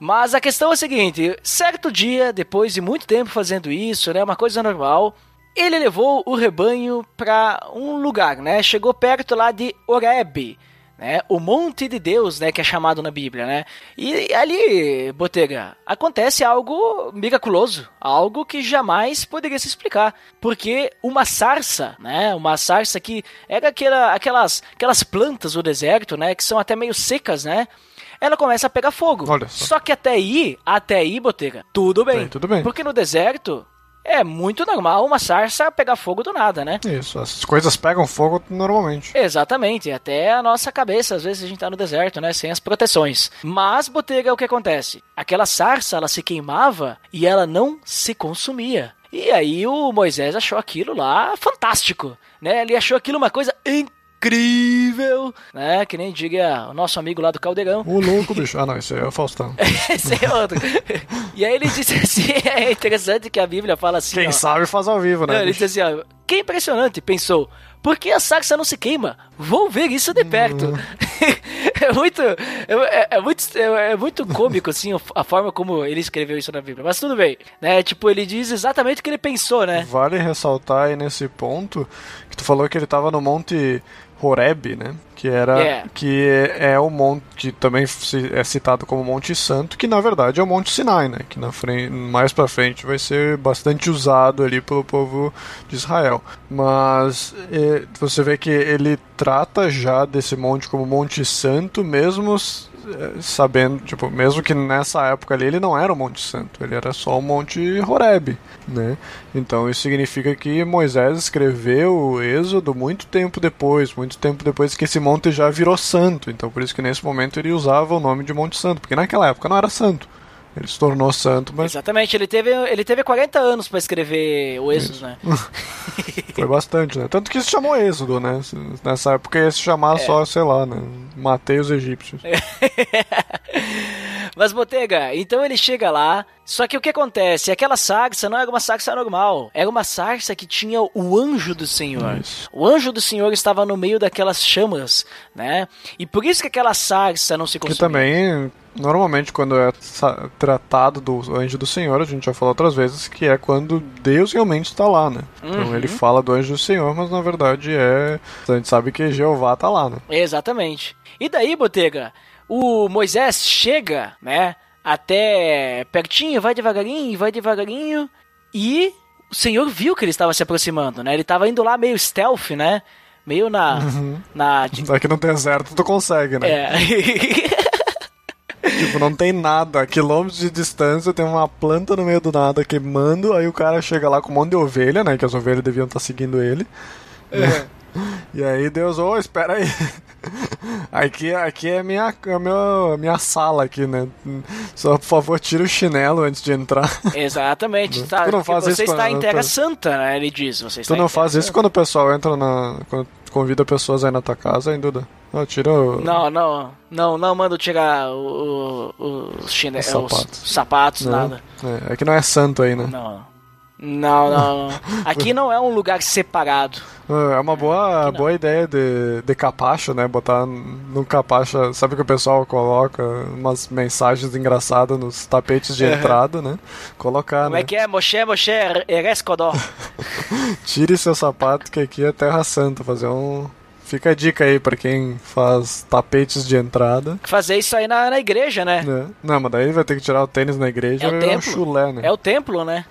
Mas a questão é a seguinte: certo dia, depois de muito tempo fazendo isso, né, uma coisa normal, ele levou o rebanho para um lugar, né? Chegou perto lá de Oreb, né? O monte de Deus, né, que é chamado na Bíblia, né? E ali, Botega, acontece algo miraculoso, algo que jamais poderia se explicar, porque uma sarça, né, uma sarça que era aquela, aquelas aquelas plantas do deserto, né, que são até meio secas, né? ela começa a pegar fogo. Só. Só que até aí, até aí, Botega, tudo bem. Bem, tudo bem. Porque no deserto é muito normal uma sarça pegar fogo do nada, né? Isso, as coisas pegam fogo normalmente. Exatamente, até a nossa cabeça, às vezes a gente tá no deserto, né, sem as proteções. Mas, Botega, o que acontece? Aquela sarça, ela se queimava e ela não se consumia. E aí o Moisés achou aquilo lá fantástico, né? Ele achou aquilo uma coisa incrível, né? Que nem diga o nosso amigo lá do Caldeirão. Ô louco, bicho. Ah, não, esse aí é o Faustão. Esse é outro. E aí ele disse assim, é interessante que a Bíblia fala assim, Quem ó, sabe faz ao vivo, né? Não, ele bicho? disse assim, ó, que impressionante, pensou. Por que a sarça não se queima? Vou ver isso de perto. Uhum. é muito, é, é- é muito, é, é muito cômico assim a forma como ele escreveu isso na Bíblia. Mas tudo bem, né? Tipo ele diz exatamente o que ele pensou, né? Vale ressaltar aí nesse ponto que tu falou que ele tava no Monte Horeb, né? Que era É. que é o monte que também é citado como Monte Santo, que na verdade é o Monte Sinai, né? Que na frente, mais para frente vai ser bastante usado ali pelo povo de Israel. Mas eh, você vê que ele trata já desse monte como Monte Santo, mesmo sabendo, tipo, mesmo que nessa época ali ele não era o Monte Santo, ele era só o Monte Horeb, né? Então isso significa que Moisés escreveu o Êxodo muito tempo depois, muito tempo depois que esse monte já virou santo. Então por isso que nesse momento ele usava o nome de Monte Santo, porque naquela época não era santo. Ele se tornou santo, mas Exatamente, ele teve, ele teve 40 anos pra escrever o Êxodo, né? foi bastante, né? Tanto que se chamou Êxodo, né? Nessa época ia se chamar só, sei lá, né? Matei os egípcios. Mas Botega, então ele chega lá, só que o que acontece? Aquela sarça não era uma sarça normal, era uma sarça que tinha o anjo do Senhor. Isso. O anjo do Senhor estava no meio daquelas chamas, né? E por isso que aquela sarça não se Que consumia. também, normalmente, quando é tratado do anjo do Senhor, a gente já falou outras vezes, que é quando Deus realmente está lá, né? Então ele fala do anjo do Senhor, mas na verdade é. A gente sabe que Jeová está lá, né? Exatamente. E daí, Botega, o Moisés chega, né? Até pertinho, vai devagarinho, vai devagarinho, e o Senhor viu que ele estava se aproximando, né? Ele estava indo lá meio stealth, né? Meio na. na Aqui no deserto tu consegue, né? é. Tipo, não tem nada. A quilômetros de distância tem uma planta no meio do nada queimando, aí o cara chega lá com um monte de ovelha, né? Que as ovelhas deviam estar seguindo ele. né? E aí Deus, ô, espera aí. Aqui, aqui é minha, a minha, a minha sala aqui, né? Só, por favor, tira o chinelo antes de entrar. Exatamente. Tá, Tu não faz você isso está quando- em Terra Santa, né? Ele diz. Você Tu não faz isso quando o pessoal entra na... Quando convida pessoas aí na tua casa, hein, Duda? Ó, tira o... Não, não, não, não mando tirar o, o, os, chine... Os os sapatos. sapatos, Não. nada. É, é que não é santo aí, né? Não. Não, não. Aqui não é um lugar separado. É uma boa, boa ideia de, de capacho, né? Botar no capacho, sabe que o pessoal coloca umas mensagens engraçadas nos tapetes de entrada, né? Colocar, Como né? é que é? Moshe, Moshe, Erescodó. Tire seu sapato que aqui é Terra Santa, fazer um Fica a dica aí pra quem faz tapetes de entrada. Fazer isso aí na, na igreja, né? Né? Não, mas daí vai ter que tirar o tênis na igreja É o um templo. chulé, né? É o templo, né?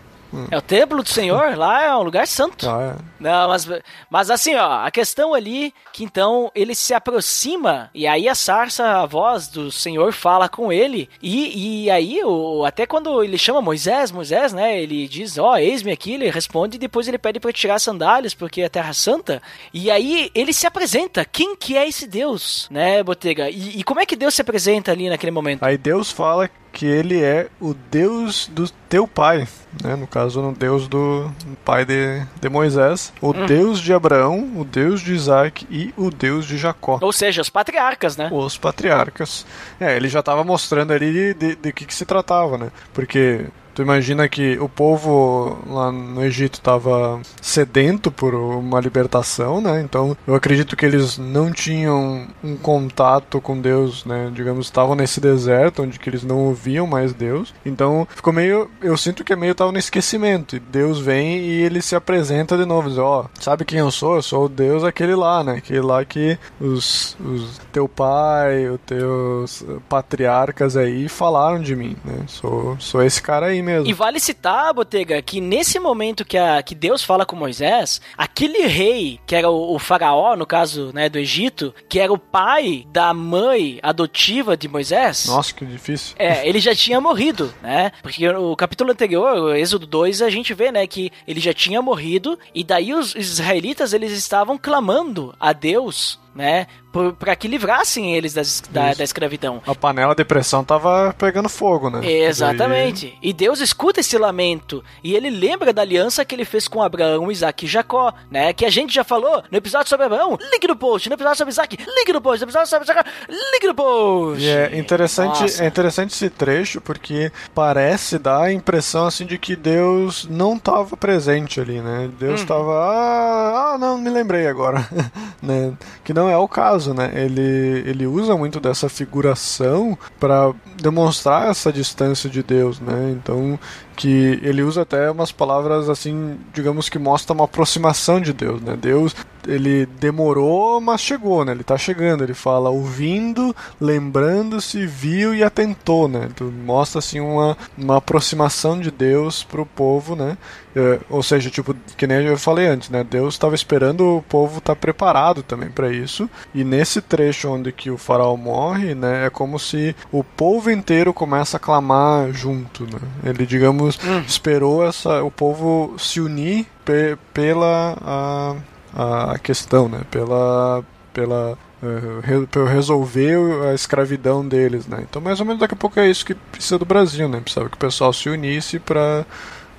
É o templo do Senhor, lá é um lugar santo. Ah, é. Não, mas, mas assim, ó, a questão ali que então ele se aproxima e aí a sarça, a voz do Senhor fala com ele e, e aí o, até quando ele chama Moisés, Moisés, né, ele diz, ó, eis-me aqui, ele responde e depois ele pede para tirar as sandálias porque é terra santa e aí ele se apresenta, quem que é esse Deus, né, Botega? E, e como é que Deus se apresenta ali naquele momento? Aí Deus fala que ele é o Deus do teu pai, né? No caso, o Deus do pai de, de Moisés, o Deus de Abraão, o Deus de Isaac e o Deus de Jacó. Ou seja, os patriarcas, né? Os patriarcas. É, ele já estava mostrando ali de, de, de que, que se tratava, né? Porque tu imagina que o povo lá no Egito estava sedento por uma libertação, né? Então eu acredito que eles não tinham um contato com Deus, né? Digamos, estavam nesse deserto onde que eles não ouviam mais Deus. Então ficou meio, eu sinto que é meio tava no esquecimento. E Deus vem e ele se apresenta de novo, diz, ó, sabe quem eu sou? Eu sou o Deus aquele lá, né? Aquele lá que os, os teu pai, os teus patriarcas aí falaram de mim, né? Sou, sou esse cara aí, assim mesmo. E vale citar, Botega, que nesse momento que, a, que Deus fala com Moisés, aquele rei, que era o, o faraó, no caso né, do Egito, que era o pai da mãe adotiva de Moisés. Nossa, que difícil. É, ele já tinha morrido, né? Porque o capítulo anterior, o Êxodo 2, a gente vê, né, que ele já tinha morrido e daí os israelitas eles estavam clamando a Deus né? Para que livrassem eles das, da, da, escravidão. A panela de pressão tava pegando fogo, né? Exatamente. E Deus escuta esse lamento e ele lembra da aliança que ele fez com Abraão, Isaac e Jacó, né? Que a gente já falou no episódio sobre Abraão, ligue no post. No episódio sobre Isaac, ligue no post. No episódio sobre Jacó, ligue no post. E é interessante, é interessante esse trecho porque parece dar a impressão assim de que Deus não estava presente ali, né? Deus estava, hum. ah, ah, não, me lembrei agora, né? Que não não é o caso, né? Ele, ele usa muito dessa figuração para demonstrar essa distância de Deus, né? Então, que ele usa até umas palavras assim, digamos que mostra uma aproximação de Deus, né? Deus, ele demorou, mas chegou, né? Ele está chegando, ele fala ouvindo, lembrando-se, viu e atentou, né? Então, mostra assim uma, uma aproximação de Deus para o povo, né? É, ou seja, tipo, que nem eu falei antes, né? Deus estava esperando o povo estar tá preparado também para isso. E nesse trecho onde que o faraó morre, né, é como se o povo inteiro começa a clamar junto, né? Ele, digamos, hum. esperou essa, o povo se unir pe pela a, a questão, né? Pela pela uh, resolver a escravidão deles, né? Então, mais ou menos daqui a pouco é isso que precisa do Brasil, né? Precisava que o pessoal se unisse para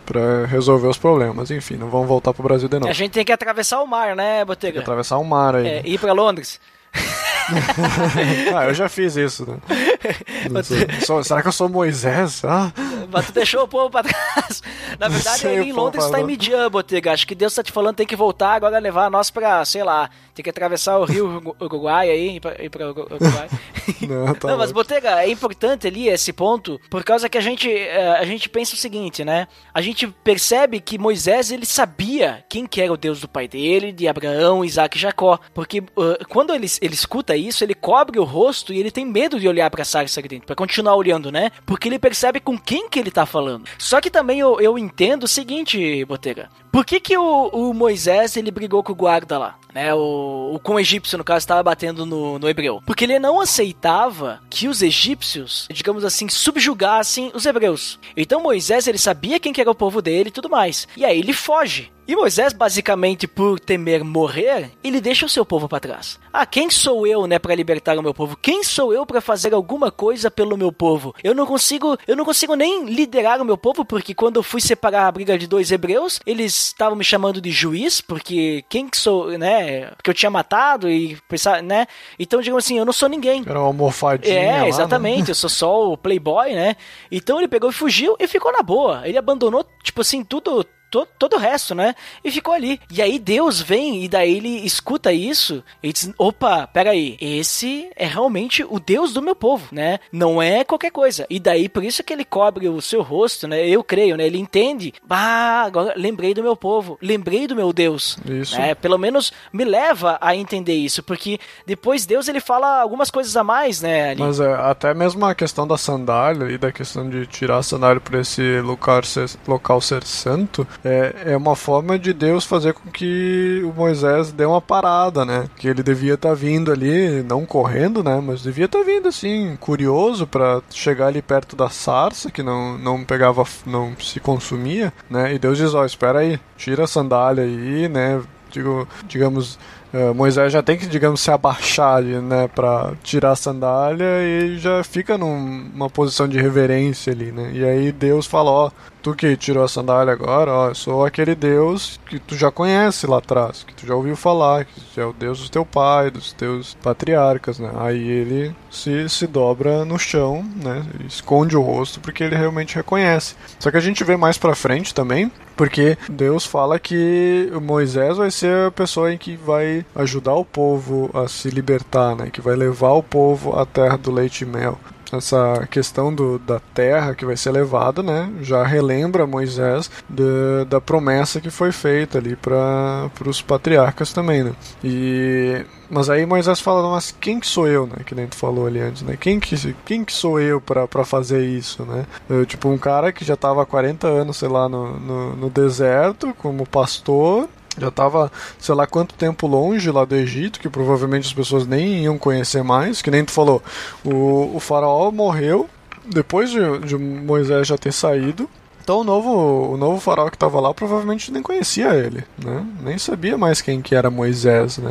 para resolver os problemas. Enfim, não vamos voltar pro Brasil de novo. A gente tem que atravessar o mar, né, Botega? Tem que atravessar o mar aí. É, ir para Londres. ah, eu já fiz isso, né? Sou, será que eu sou Moisés? Ah. Mas tu deixou o povo pra trás. Na verdade, aí em Londres tá em Midian, Botega. Acho que Deus tá te falando tem que voltar agora levar nós pra, sei lá, tem que atravessar o rio Uruguai aí, ir pra, ir pra Uruguai. Não, tá Não mas Botega, é importante ali esse ponto, por causa que a gente, eh, a gente pensa o seguinte, né? A gente percebe que Moisés, ele sabia quem que era o Deus do pai dele, de Abraão, Isaac e Jacó. Porque uh, quando ele, ele escuta isso, ele cobre o rosto e ele tem medo de olhar pra sarça ali dentro, pra continuar olhando, né? Porque ele percebe com quem que ele tá falando. Só que também eu, eu entendo o seguinte, Botega. Por que que o, o Moisés, ele brigou com o guarda lá? né? O, o com o egípcio, no caso, estava batendo no, no hebreu. Porque ele não aceitava que os egípcios, digamos assim, subjugassem os hebreus. Então Moisés, ele sabia quem que era o povo dele e tudo mais. E aí ele foge. E Moisés, basicamente, por temer morrer, ele deixa o seu povo para trás. Ah, quem sou eu, né, para libertar o meu povo? Quem sou eu para fazer alguma coisa pelo meu povo? Eu não consigo, eu não consigo nem liderar o meu povo porque quando eu fui separar a briga de dois hebreus, eles estavam me chamando de juiz, porque quem que sou, né, que eu tinha matado e pensar, né? Então, digamos assim, eu não sou ninguém. Era uma almofadinha. É, lá, né? exatamente, né? eu sou só o playboy, né? Então ele pegou e fugiu e ficou na boa. Ele abandonou, tipo assim, tudo to, todo o resto, né? E ficou ali. E aí Deus vem e daí ele escuta isso e diz: opa, peraí, esse é realmente o Deus do meu povo, né? Não é qualquer coisa. E daí por isso que ele cobre o seu rosto, né? Eu creio, né? Ele entende. Ah, agora lembrei do meu povo, lembrei do meu Deus. Isso. Né? Pelo menos me leva a entender isso, porque depois Deus ele fala algumas coisas a mais, né? Ali. Mas é, até mesmo a questão da sandália e da questão de tirar a sandália por esse local ser, local ser santo, é, é uma forma de Deus fazer com que o Moisés dê uma parada, né? Que ele devia estar tá vindo ali, não correndo, né? Mas devia estar tá vindo assim, curioso para chegar ali perto da sarça, que não, não pegava, não se consumia, né? E Deus diz: Ó, oh, espera aí, tira a sandália aí, né? Digo, digamos, uh, Moisés já tem que, digamos, se abaixar ali, né, para tirar a sandália e já fica numa posição de reverência ali, né? E aí Deus fala, ó, tu que tirou a sandália agora, ó, eu sou aquele Deus que tu já conhece lá atrás, que tu já ouviu falar, que é o Deus do teu pai, dos teus patriarcas, né? Aí ele se, se dobra no chão, né? Esconde o rosto porque ele realmente reconhece. Só que a gente vê mais pra frente também, porque Deus fala que Moisés vai ser a pessoa em que vai ajudar o povo a se libertar, né? Que vai levar o povo à terra do leite e mel. Essa questão do, da terra que vai ser levada, né? Já relembra Moisés da, da promessa que foi feita ali para os patriarcas também, né? E mas aí Moisés fala, mas quem que sou eu, né? Que nem tu falou ali antes, né? Quem que, quem que sou eu para fazer isso, né? Eu, tipo, um cara que já tava há 40 anos, sei lá, no, no, no deserto, como pastor, já estava, sei lá quanto tempo longe lá do Egito, que provavelmente as pessoas nem iam conhecer mais, que nem tu falou, o, o faraó morreu depois de, de Moisés já ter saído, então o novo, o novo faraó que estava lá provavelmente nem conhecia ele, né? Nem sabia mais quem que era Moisés, né?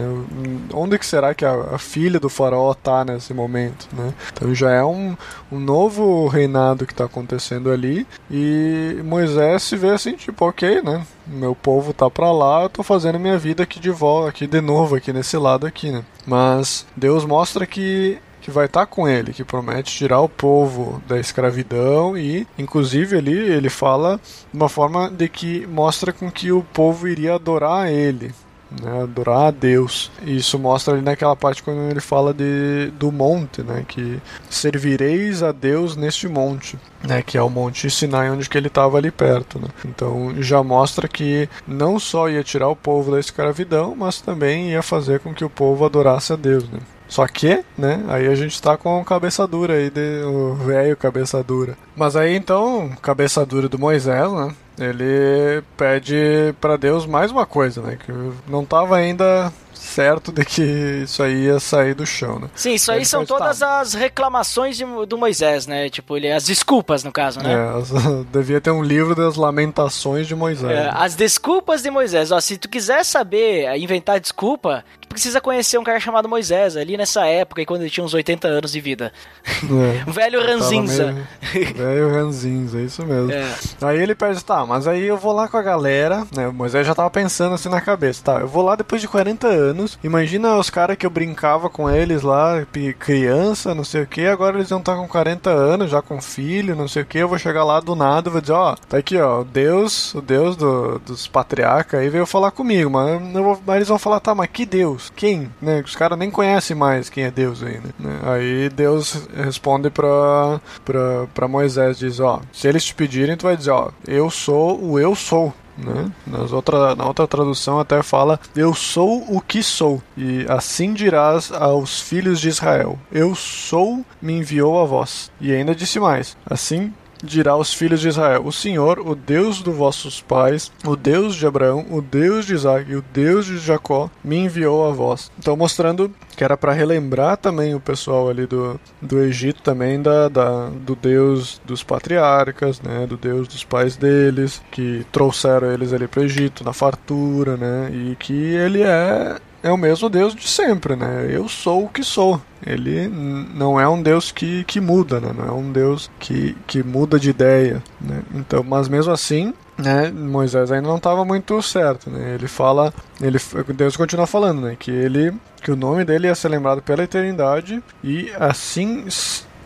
Onde que será que a, a filha do faraó está nesse momento, né? Então já é um, um novo reinado que está acontecendo ali e Moisés se vê assim, tipo, ok, né? Meu povo tá para lá, eu tô fazendo minha vida aqui de volta, aqui de novo, aqui nesse lado aqui, né? Mas Deus mostra que que vai estar tá com ele, que promete tirar o povo da escravidão e, inclusive, ali ele fala de uma forma de que mostra com que o povo iria adorar ele. Né, adorar a Deus. Isso mostra ali naquela parte quando ele fala de, do monte, né, que servireis a Deus neste monte, né, que é o monte Sinai onde que ele estava ali perto. Né. Então já mostra que não só ia tirar o povo da escravidão, mas também ia fazer com que o povo adorasse a Deus. Né. Só que, né, aí a gente tá com cabeça dura aí, de, o velho cabeça dura. Mas aí então, cabeça dura do Moisés, né, ele pede para Deus mais uma coisa, né, que não tava ainda certo de que isso aí ia sair do chão, né? Sim, isso aí são todas tá. as reclamações de, do Moisés, né? Tipo, ele, as desculpas, no caso, né? É, as, devia ter um livro das lamentações de Moisés. É, as desculpas de Moisés. Ó, se tu quiser saber inventar desculpa, precisa conhecer um cara chamado Moisés, ali nessa época, quando ele tinha uns 80 anos de vida. É, o velho Ranzinza. Meio... velho Ranzinza, é isso mesmo. É. Aí ele pede, tá, mas aí eu vou lá com a galera, né? O Moisés já tava pensando assim na cabeça, tá, eu vou lá depois de 40 anos, imagina os caras que eu brincava com eles lá, criança, não sei o que, agora eles vão estar com 40 anos, já com filho, não sei o que, eu vou chegar lá do nada e vou dizer, ó, tá aqui, ó, o Deus, o Deus do, dos patriarcas aí veio falar comigo, mas, vou, mas eles vão falar, tá, mas que Deus? Quem? Né? Os caras nem conhecem mais quem é Deus ainda. Né? Aí Deus responde pra, pra, pra Moisés, diz, ó, se eles te pedirem, tu vai dizer, ó, eu sou o eu sou. Né? Nas outra, na outra tradução até fala: Eu sou o que sou, e assim dirás aos filhos de Israel: Eu sou, me enviou a vós. E ainda disse mais: Assim dirá aos filhos de Israel: O Senhor, o Deus dos vossos pais, o Deus de Abraão, o Deus de Isaac e o Deus de Jacó, me enviou a vós. Então, mostrando que era para relembrar também o pessoal ali do, do Egito, também da, da, do Deus dos patriarcas, né, do Deus dos pais deles, que trouxeram eles ali para o Egito na fartura, né, e que ele é é o mesmo Deus de sempre, né? Eu sou o que sou. Ele não é um Deus que, que muda, né? Não é um Deus que, que muda de ideia, né? Então, mas mesmo assim, né? Moisés ainda não estava muito certo, né? Ele fala, ele Deus continua falando, né? Que ele, que o nome dele ia ser lembrado pela eternidade e assim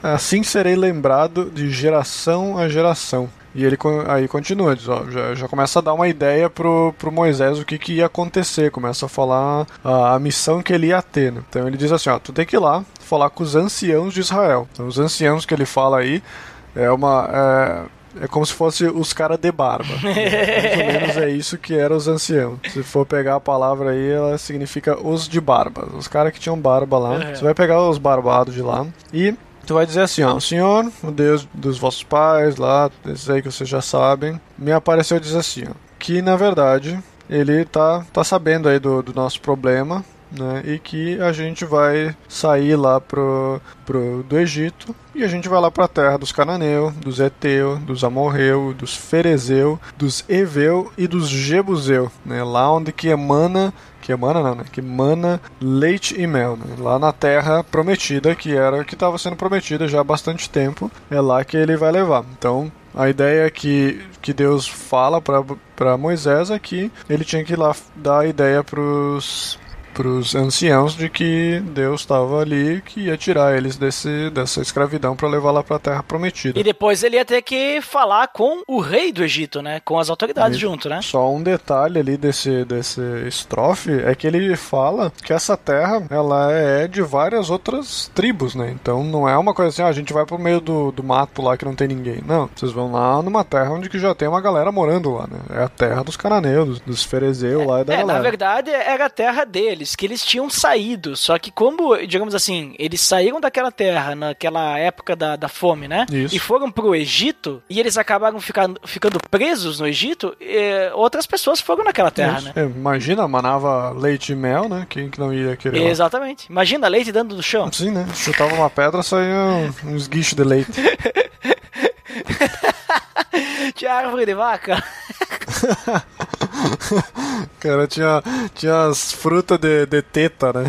assim serei lembrado de geração a geração. E ele aí continua, diz, ó, já, já, começa a dar uma ideia pro, pro Moisés o que, que ia acontecer, começa a falar a, a missão que ele ia ter. Né? Então ele diz assim, ó, tu tem que ir lá falar com os anciãos de Israel. Então, os anciãos que ele fala aí é uma é, é como se fosse os caras de barba. Mais ou menos é isso que eram os anciãos. Se for pegar a palavra aí, ela significa os de barba. Os caras que tinham barba lá. Você vai pegar os barbados de lá e Tu vai dizer assim, ó, Senhor, o Deus dos vossos pais, lá, esses aí que vocês já sabem, me apareceu dizer assim, ó, que na verdade ele tá, tá sabendo aí do, do nosso problema, né, e que a gente vai sair lá pro, pro, do Egito e a gente vai lá para a terra dos cananeus, dos Eteu, dos Amorreu, dos Ferezeu, dos Eveu e dos Jebuseu, né, lá onde que emana que emana não, né? Que mana leite e mel, né? Lá na terra prometida, que era que estava sendo prometida já há bastante tempo, é lá que ele vai levar. Então, a ideia que, que Deus fala para Moisés é que ele tinha que ir lá dar a ideia para os pros anciãos de que Deus estava ali que ia tirar eles desse, dessa escravidão para levar lá para a terra prometida. E depois ele ia ter que falar com o rei do Egito, né? Com as autoridades E junto, né? Só um detalhe ali desse, desse estrofe é que ele fala que essa terra ela é de várias outras tribos, né? Então não é uma coisa assim, ah, a gente vai pro meio do, do mato lá que não tem ninguém. Não, vocês vão lá numa terra onde que já tem uma galera morando lá, né? É a terra dos cananeus, dos, ferezeus lá e da É, galera. na verdade era a terra deles, que eles tinham saído. Só que como, digamos assim, eles saíram daquela terra naquela época da, da fome, né? Isso. E foram pro Egito, e eles acabaram ficando, ficando presos no Egito, e outras pessoas foram naquela terra, Isso. né? É, imagina, manava leite e mel, né? Quem que não ia querer lá? Exatamente. Imagina leite dentro do chão. Sim, né? Chutava uma pedra, saía um esguicho de leite. Tinha árvore de vaca. Cara, tinha, tinha as frutas de, de teta, né?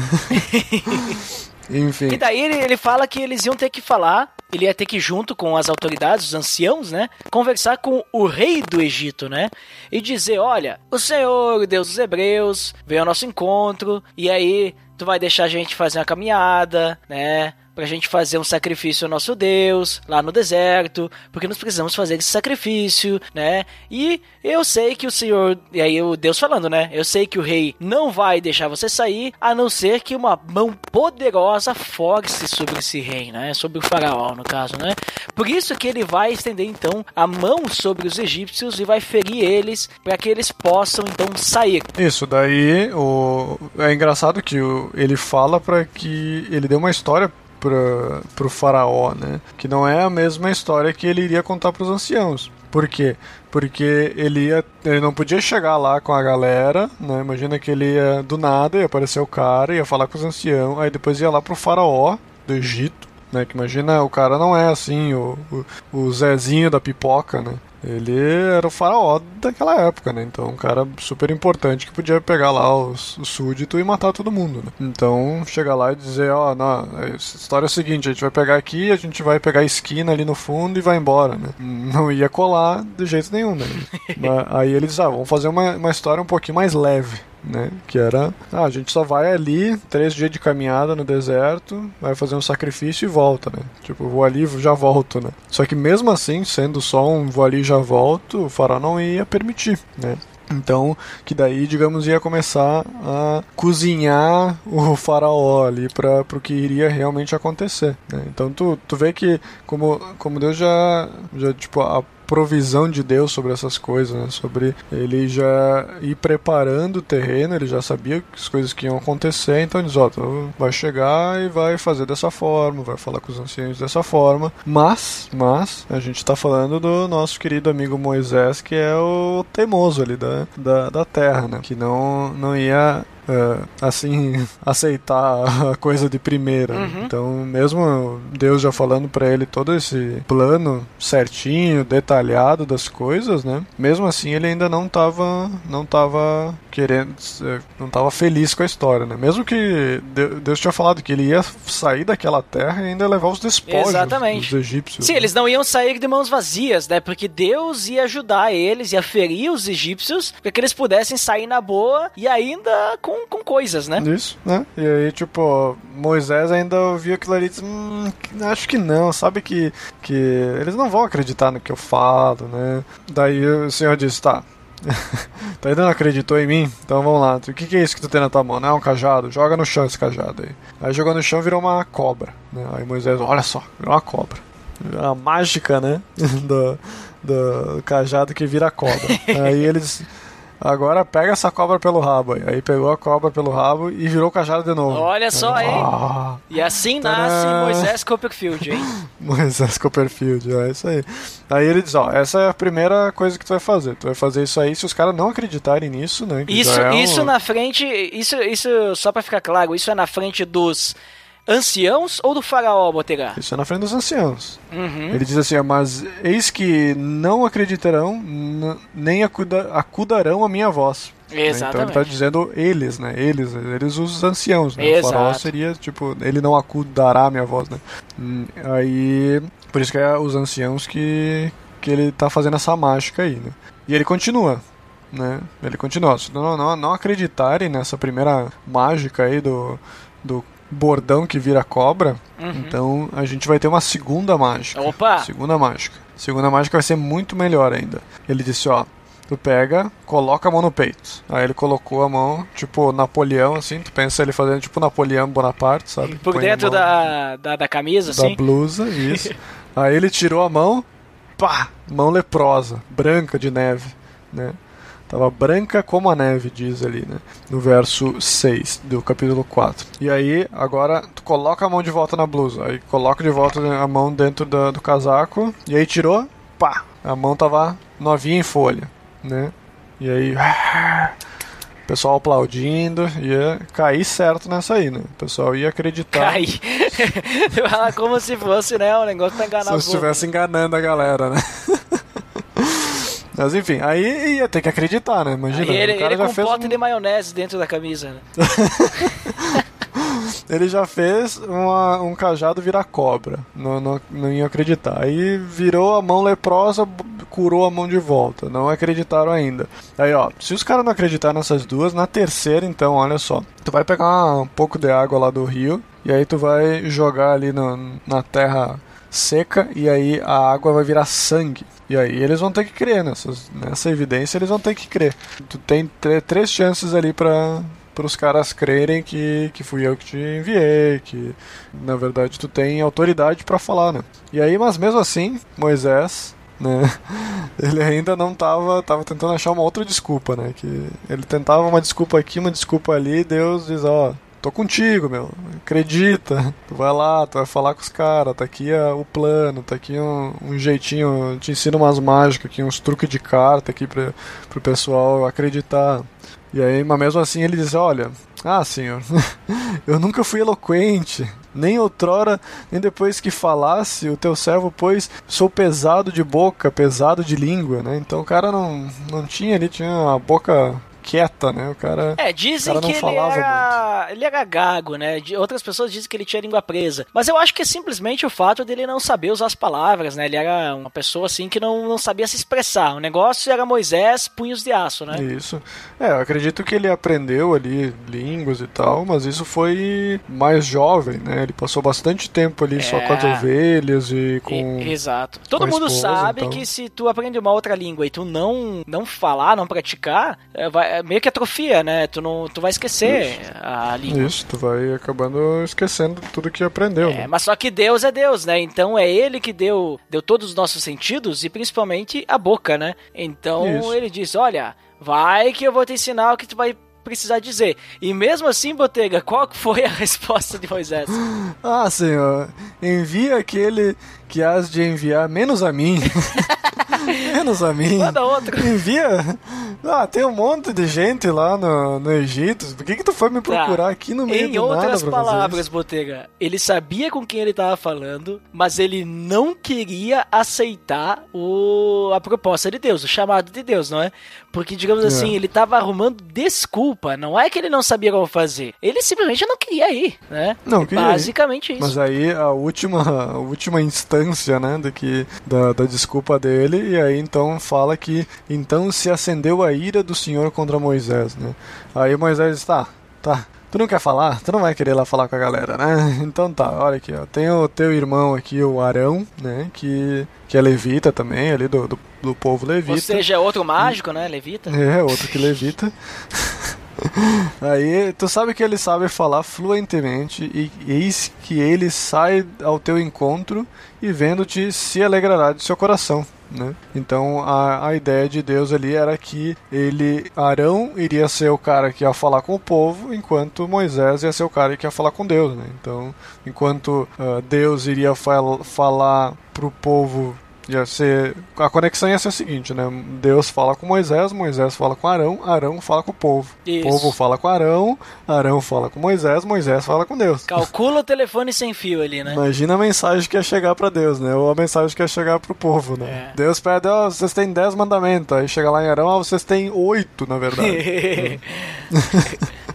Enfim. E daí ele, ele fala que eles iam ter que falar, ele ia ter que junto com as autoridades, os anciãos, né? Conversar com o rei do Egito, né? E dizer, olha, o Senhor, o Deus dos Hebreus, veio ao nosso encontro, e aí tu vai deixar a gente fazer uma caminhada, né? Pra gente fazer um sacrifício ao nosso Deus, lá no deserto, porque nós precisamos fazer esse sacrifício, né? E eu sei que o Senhor, e aí o Deus falando, né? Eu sei que o rei não vai deixar você sair, a não ser que uma mão poderosa force sobre esse rei, né? Sobre o faraó, no caso, né? Por isso que ele vai estender então a mão sobre os egípcios e vai ferir eles para que eles possam então sair. Isso, daí o... é engraçado que o... ele fala para que ele dê uma história pra, pro faraó, né? Que não é a mesma história que ele iria contar pros anciãos. Por quê? Porque ele ia, ele não podia chegar lá com a galera, né? Imagina que ele ia do nada, ia aparecer o cara, ia falar com os anciãos, aí depois ia lá pro faraó do Egito, né? Que imagina, o cara não é assim, o, o, o Zezinho da pipoca, né? Ele era o faraó daquela época, né? Então, um cara super importante que podia pegar lá os, o súdito e matar todo mundo, né? Então, chegar lá e dizer, ó, não, a história é a seguinte, a gente vai pegar aqui, a gente vai pegar a esquina ali no fundo e vai embora, né? Não ia colar de jeito nenhum, né? Mas aí eles, ah, vamos fazer uma, uma história um pouquinho mais leve, né? Que era, ah, a gente só vai ali, três dias de caminhada no deserto, vai fazer um sacrifício e volta, né? Tipo, vou ali já volto, né? Só que mesmo assim, sendo só um vou ali já volto, o faraó não ia permitir, né? Então, que daí, digamos, ia começar a cozinhar o faraó ali para o que iria realmente acontecer. Né? Então, tu, tu vê que como, como Deus já, já tipo, a provisão de Deus sobre essas coisas, né? sobre ele já ir preparando o terreno, ele já sabia as coisas que iam acontecer, então ele diz, ó, tu vai chegar e vai fazer dessa forma, vai falar com os anciãos dessa forma, mas, mas, a gente está falando do nosso querido amigo Moisés, que é o teimoso ali da, da, da terra, né? que não, não ia assim, aceitar a coisa de primeira. Uhum. Então, mesmo Deus já falando para ele todo esse plano certinho, detalhado das coisas, né? Mesmo assim, ele ainda não tava, não tava querendo, é, não tava feliz com a história, né? Mesmo que De- Deus tinha falado que ele ia sair daquela terra e ainda levar os despojos Exatamente. dos egípcios. Sim, né? eles não iam sair de mãos vazias, né? Porque Deus ia ajudar eles, ia ferir os egípcios, para que eles pudessem sair na boa e ainda com, com coisas, né? Isso, né? E aí, tipo, Moisés ainda ouviu aquilo ali e disse, hum, acho que não, sabe que, que eles não vão acreditar no que eu falo, né? Daí o Senhor disse, tá. tu ainda não acreditou em mim? Então vamos lá. O que, que é isso que tu tem na tua mão? Não é um cajado? Joga no chão esse cajado aí. Aí jogou no chão e virou uma cobra. Né? Aí Moisés, olha só, virou uma cobra. A mágica, né? do, do cajado que vira cobra. aí eles. Agora pega essa cobra pelo rabo aí. Pegou a cobra pelo rabo e virou o cajado de novo. Olha só, hein? Ah, E assim nasce Tadã! Moisés Copperfield, hein? Moisés Copperfield, é isso aí. Aí ele diz, ó, essa é a primeira coisa que tu vai fazer. Tu vai fazer isso aí se os caras não acreditarem nisso, né? Isso, é um- isso na frente, isso, isso só pra ficar claro, isso é na frente dos anciãos ou do faraó, Botega? Isso é na frente dos anciãos. Uhum. Ele diz assim, mas eis que não acreditarão, nem acuda, acudarão a minha voz. Né? Então ele Exatamente. tá dizendo eles, né? Eles, eles os anciãos, né? O faraó seria, tipo, ele não acudará a minha voz, né? Hum, Aí, por isso que é os anciãos que, que ele tá fazendo essa mágica aí, né? E ele continua. né? Ele continua. Se não, não, não acreditarem nessa primeira mágica aí do, do bordão que vira cobra, então a gente vai ter uma segunda mágica. Opa! Segunda mágica. Segunda mágica vai ser muito melhor ainda. Ele disse, ó, tu pega, coloca a mão no peito. Aí ele colocou a mão, tipo Napoleão, assim, tu pensa ele fazendo tipo Napoleão Bonaparte, sabe? Por Põe dentro da, da, da camisa, da assim. blusa, isso. Aí ele tirou a mão, pá, mão leprosa, branca de neve, né? Tava branca como a neve, diz ali, né? No verso 6 do capítulo 4. E aí, agora, tu coloca a mão de volta na blusa. Aí coloca de volta a mão dentro da- do casaco. E aí tirou, pá, a mão tava novinha em folha, né? E aí, o pessoal aplaudindo, ia cair certo nessa aí, né? O pessoal ia acreditar. Cai. Fala Como se fosse, né? Um negócio pra enganar Se eu estivesse enganando a galera, né? Mas enfim, aí ia ter que acreditar, né? Imagina, Aí ele, o cara ele já com um fez pote um- de maionese dentro da camisa. Né? ele já fez uma- um cajado virar cobra. Não, não, não ia acreditar. Aí virou a mão leprosa, curou a mão de volta. Não acreditaram ainda. Aí, ó, se os caras não acreditaram nessas duas, na terceira, então, olha só. Tu vai pegar um pouco de água lá do rio, e aí tu vai jogar ali no- na terra seca, e aí a água vai virar sangue. E aí eles vão ter que crer nessas, nessa evidência, eles vão ter que crer. Tu tem três chances ali pra para os caras crerem que, que fui eu que te enviei, que na verdade tu tem autoridade pra falar, né? E aí, mas mesmo assim, Moisés, né? Ele ainda não tava, tava tentando achar uma outra desculpa, né? Que ele tentava uma desculpa aqui, uma desculpa ali, Deus diz, ó, tô contigo, meu. Acredita. Tu vai lá, tu vai falar com os caras, tá aqui ah, o plano, tá aqui um, um jeitinho, eu te ensino umas mágicas aqui, uns truques de carta aqui pra, pro pessoal acreditar. E aí, mas mesmo assim ele diz, olha, ah senhor, eu nunca fui eloquente, nem outrora, nem depois que falasse o teu servo, pois sou pesado de boca, pesado de língua, né? Então o cara não, não tinha ali, tinha uma boca quieta, né? O cara... É, dizem cara não que ele era, ele era gago, né? Outras pessoas dizem que ele tinha língua presa. Mas eu acho que é simplesmente o fato dele não saber usar as palavras, né? Ele era uma pessoa assim que não, não sabia se expressar. O negócio era Moisés, punhos de aço, né? Isso. É, eu acredito que ele aprendeu ali línguas e tal, mas isso foi mais jovem, né? Ele passou bastante tempo ali só com as É. ovelhas e com. E- exato. Todo a mundo esposa, sabe então. que se tu aprende uma outra língua e tu não não falar, não praticar, é, vai- é meio que atrofia, né? Tu não tu vai esquecer a língua. Isso, tu vai acabando esquecendo tudo que aprendeu. É, né? mas só que Deus é Deus, né? Então é Ele que deu, deu todos os nossos sentidos e principalmente a boca, né? Então Isso. ele diz: Olha, vai que eu vou te ensinar o que tu vai precisar dizer. E mesmo assim, Botega, qual foi a resposta de Moisés? Ah, senhor, envia aquele que has de enviar menos a mim. menos a mim. Manda outro. Envia. Ah, tem um monte de gente lá no, no Egito. Por que, que tu foi me procurar Tá. aqui no meio Em do outras nada pra fazer palavras? Botega, ele sabia com quem ele estava falando, mas ele não queria aceitar o, a proposta de Deus, o chamado de Deus, não é? Porque, digamos É. assim, ele estava arrumando desculpa. Não é que ele não sabia como fazer. Ele simplesmente não queria ir, né? Não queria ir. Basicamente isso. Mas aí a última, a última instância, né, do que, da, da desculpa dele, e aí então fala que então se acendeu a ira do Senhor contra Moisés, né? Aí Moisés diz, tá, tu não quer falar? Tu não vai querer lá falar com a galera, né? Então tá, olha aqui, ó, tem o teu irmão aqui, o Arão, né, que, que é levita também, ali do, do, do povo levita. Ou seja, é outro mágico, né? Levita. É, outro que levita. Aí, tu sabe que ele sabe falar fluentemente e eis que ele sai ao teu encontro e vendo-te se alegrará de seu coração. Né? Então a, a ideia de Deus ali era que ele, Arão, iria ser o cara que ia falar com o povo, enquanto Moisés ia ser o cara que ia falar com Deus. Né? Então, enquanto ah, Deus iria fal falar pro povo A conexão ia ser a seguinte, né? Deus fala com Moisés, Moisés fala com Arão, Arão fala com o povo. Isso. O povo fala com Arão, Arão fala com Moisés, Moisés fala com Deus. Calcula o telefone sem fio ali, né? Imagina a mensagem que ia chegar pra Deus, né? Ou a mensagem que ia chegar pro povo, né? É. Deus pede, ó, vocês têm 10 mandamentos. Aí chega lá em Arão, ó, vocês têm 8, na verdade.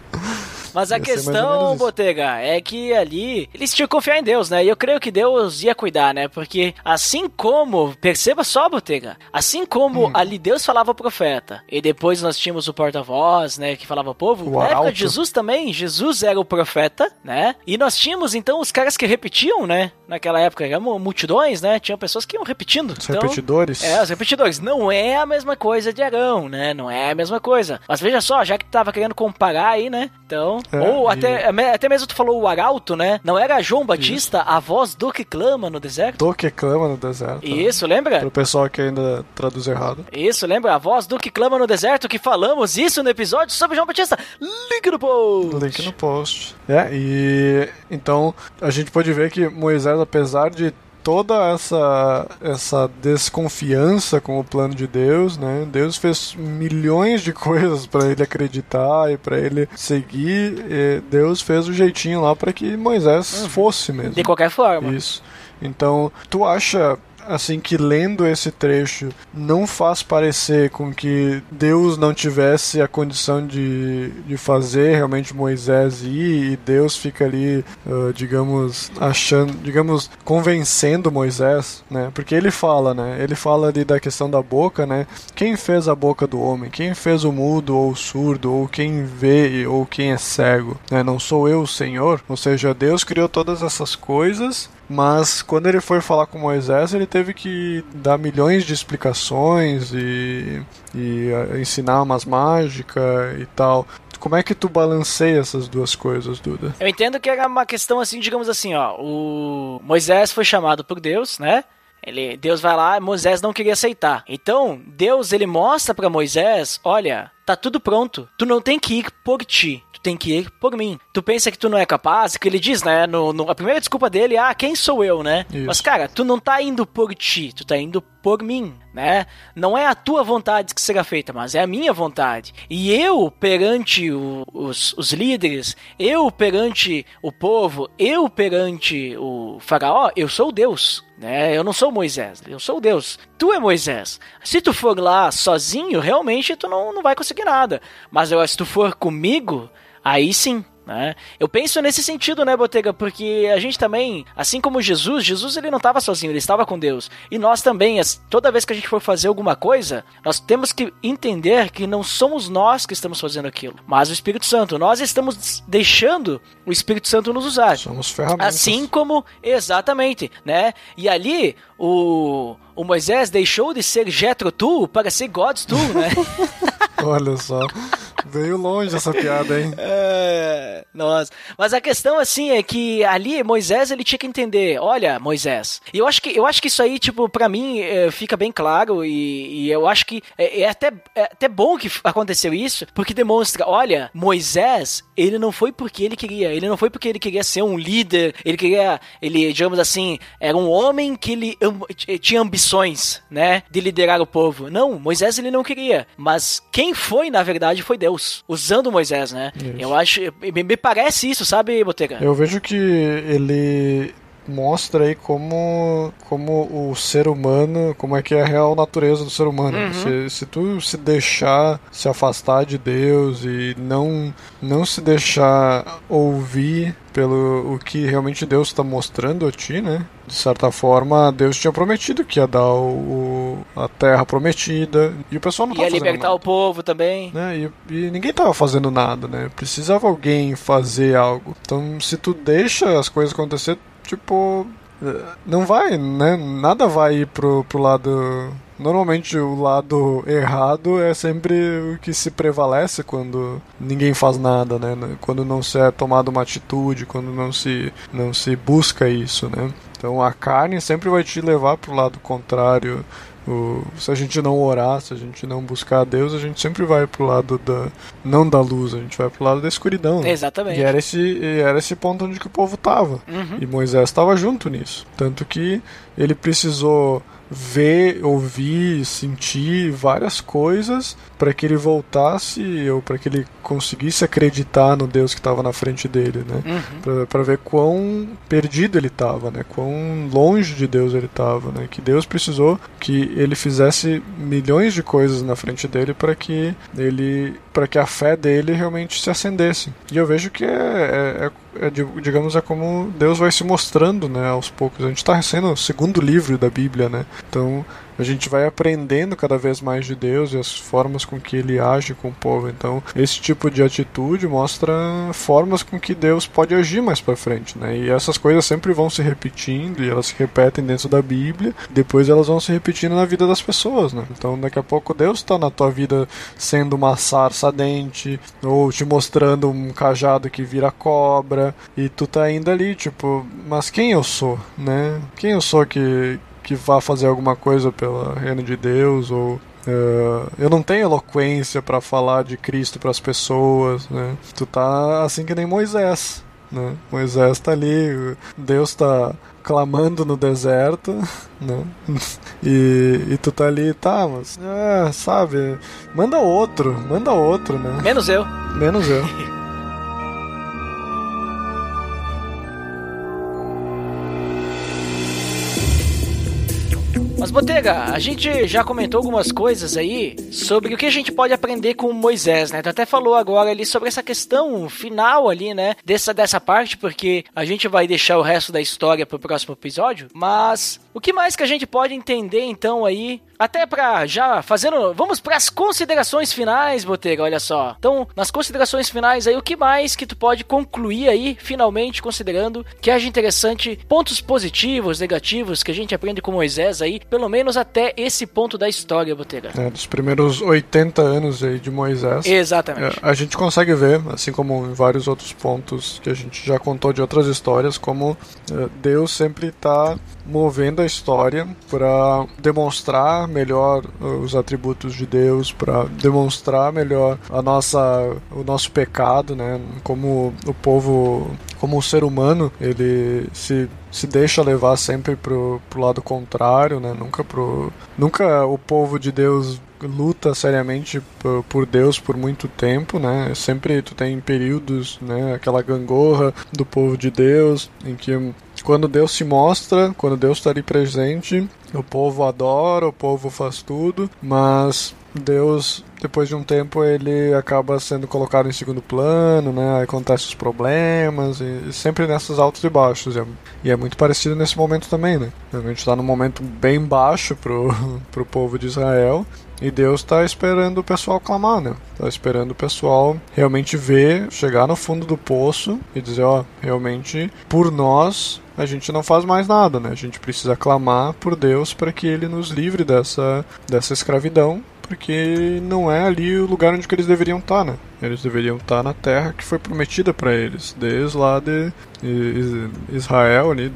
Mas a Ia ou questão. Botega, é que ali eles tinham que confiar em Deus, né? E eu creio que Deus ia cuidar, né? Porque assim como, perceba só, Botega, assim como Hum. ali Deus falava ao profeta, e depois nós tínhamos o porta-voz, né, que falava ao povo, O na época de Jesus também, Jesus era o profeta, né? E nós tínhamos então os caras que repetiam, né? Naquela época, eram multidões, né? Tinham pessoas que iam repetindo. Os Então, repetidores. é, os repetidores. Não é a mesma coisa de Arão, né? Não é a mesma coisa. Mas veja só, já que tava querendo comparar aí, né? Então. É, ou e- até, até mesmo tu falou o Arauto, né? Não era João Batista, a voz do que clama no deserto? Do que clama no deserto. Isso, lembra? Pro pessoal que ainda traduz errado. Isso, lembra? A voz do que clama no deserto, que falamos isso no episódio sobre João Batista. Link no post! Link no post. É, e então a gente pode ver que Moisés, apesar de toda essa essa desconfiança com o plano de Deus, né? Deus fez milhões de coisas para ele acreditar e para ele seguir. e Deus fez o jeitinho lá para que Moisés fosse mesmo. De qualquer forma. Isso. Então, tu acha assim que lendo esse trecho não faz parecer com que Deus não tivesse a condição de, de fazer realmente Moisés ir e Deus fica ali, ah, digamos, achando, digamos, convencendo Moisés, né? Porque ele fala, né? Ele fala ali da questão da boca, né? Quem fez a boca do homem? Quem fez o mudo ou o surdo ou quem vê ou quem é cego? Né? Não sou eu o Senhor? Ou seja, Deus criou todas essas coisas mas quando ele foi falar com Moisés, ele teve que dar milhões de explicações e, e ah, ensinar umas mágicas e tal. Como é que tu balanceia essas duas coisas, Duda? Eu entendo que era uma questão assim, digamos assim, ó. O Moisés foi chamado por Deus, né? Ele, Deus vai lá, Moisés não queria aceitar. Então, Deus ele mostra pra Moisés, olha, tá tudo pronto. Tu não tem que ir por ti. Tu tem que ir por mim. Tu pensa que tu não é capaz? Que ele diz, né? No, no- a primeira desculpa dele, ah, quem sou eu, né? Isso. Mas, cara, tu não tá indo por ti, tu tá indo por mim, né? Não é a tua vontade que será feita, mas é a minha vontade. E eu, perante o- os, os líderes, eu perante o povo, eu perante o faraó, eu sou Deus. Né? Eu não sou Moisés, eu sou Deus. Tu é Moisés. Se tu for lá sozinho, realmente tu não, não vai conseguir nada. Mas eu, se tu for comigo, aí sim. Né? Eu penso nesse sentido, né, Botega? Porque a gente também, assim como Jesus, Jesus ele não estava sozinho, ele estava com Deus. E nós também, toda vez que a gente for fazer alguma coisa, nós temos que entender que não somos nós que estamos fazendo aquilo, mas o Espírito Santo. Nós estamos deixando o Espírito Santo nos usar. Somos ferramentas. Assim como, exatamente, né? E ali, o, o Moisés deixou de ser Jetro Tu para ser God's Tu, né? Olha só. Veio longe essa piada, hein? É, nossa. Mas a questão, assim, é que ali Moisés, ele tinha que entender, olha, Moisés, e eu acho que, eu acho que isso aí, tipo, pra mim, é, fica bem claro, e, e eu acho que é, é até, é até bom que aconteceu isso, porque demonstra, olha, Moisés, ele não foi porque ele queria, ele não foi porque ele queria ser um líder, ele queria, ele, digamos assim, era um homem que ele tinha ambições, né, de liderar o povo. Não, Moisés ele não queria, mas quem foi, na verdade, foi Deus, usando Moisés, né? Isso. Eu acho, me, me parece isso, sabe, Botega? Eu vejo que ele mostra aí como, como o ser humano, como é que é a real natureza do ser humano. Uhum. Se, se tu se deixar se afastar de Deus e não, não se deixar ouvir pelo o que realmente Deus está mostrando a ti, né? De certa forma, Deus tinha prometido que ia dar o, a terra prometida e o pessoal não Ia tá fazendo libertar nada o povo também. né? E, e ninguém tava fazendo nada, né? Precisava alguém fazer algo. Então, se tu deixa as coisas acontecer, tipo, eh, não vai, né? Nada vai ir pro, pro lado. Normalmente o lado errado é sempre o que se prevalece quando ninguém faz nada, né? Quando não se é tomada uma atitude, quando não se, não se busca isso, né? Então a carne sempre vai te levar pro lado contrário. O- se a gente não orar, se a gente não buscar a Deus, a gente sempre vai pro lado da. não da luz, a gente vai pro lado da escuridão. né? Exatamente. E era esse, e era esse ponto onde que o povo tava. Uhum. E Moisés estava junto nisso. Tanto que ele precisou ver, ouvir, sentir várias coisas para que ele voltasse ou para que ele conseguisse acreditar no Deus que estava na frente dele, né? Uhum. Para ver quão perdido ele estava, né? Quão longe de Deus ele estava, né? Que Deus precisou que ele fizesse milhões de coisas na frente dele para que ele, para que a fé dele realmente se acendesse. E eu vejo que é, é, é, é digamos é como Deus vai se mostrando, né? Aos poucos. A gente está recebendo o segundo livro da Bíblia, né? Então a gente vai aprendendo cada vez mais de Deus e as formas com que ele age com o povo. Então, esse tipo de atitude mostra formas com que Deus pode agir mais para frente, né? E essas coisas sempre vão se repetindo e elas se repetem dentro da Bíblia, depois elas vão se repetindo na vida das pessoas, né? Então, daqui a pouco Deus está na tua vida sendo uma sarça dente ou te mostrando um cajado que vira cobra e tu tá indo ali, tipo, mas quem eu sou, né? Quem eu sou que que vá fazer alguma coisa pelo reino de Deus ou Uh, eu não tenho eloquência para falar de Cristo para as pessoas, né? Tu tá assim que nem Moisés, né? Moisés tá ali, Deus tá clamando no deserto, né? E, e tu tá ali, tá, mas, é, sabe, manda outro, manda outro, né? Menos eu. Menos eu. Mas, Botega, a gente já comentou algumas coisas aí sobre o que a gente pode aprender com Moisés, né? Tu até falou agora ali sobre essa questão final ali, né? Dessa, dessa parte, porque a gente vai deixar o resto da história pro próximo episódio. Mas o que mais que a gente pode entender então aí? Até pra já fazendo. Vamos pras considerações finais, Botega, olha só. Então, nas considerações finais aí, o que mais que tu pode concluir aí, finalmente, considerando que haja interessante pontos positivos, negativos que a gente aprende com Moisés aí, pelo menos até esse ponto da história, Botega. É, dos primeiros 80 anos aí de Moisés. Exatamente. É, a gente consegue ver, assim como em vários outros pontos que a gente já contou de outras histórias, como é, Deus sempre está movendo a história para demonstrar melhor os atributos de Deus, para demonstrar melhor a nossa o nosso pecado, né? Como o povo, como o ser humano, ele se se deixa levar sempre pro, pro lado contrário, né? Nunca pro nunca o povo de Deus luta seriamente por Deus por muito tempo, né? Sempre tu tem períodos, né? Aquela gangorra do povo de Deus em que quando Deus se mostra, quando Deus está ali presente, o povo adora, o povo faz tudo, mas Deus, depois de um tempo, ele acaba sendo colocado em segundo plano, né? Aí acontecem os problemas, e sempre nessas altos e baixos. E é muito parecido nesse momento também, né? A gente está num momento bem baixo pro, pro povo de Israel, e Deus está esperando o pessoal clamar, né? Está esperando o pessoal realmente ver, chegar no fundo do poço e dizer, ó, realmente por nós a gente não faz mais nada, né? A gente precisa clamar por Deus para que ele nos livre dessa, dessa escravidão, porque não é ali o lugar onde eles deveriam estar, né? Eles deveriam estar na terra que foi prometida para eles, desde lá de Israel, ali,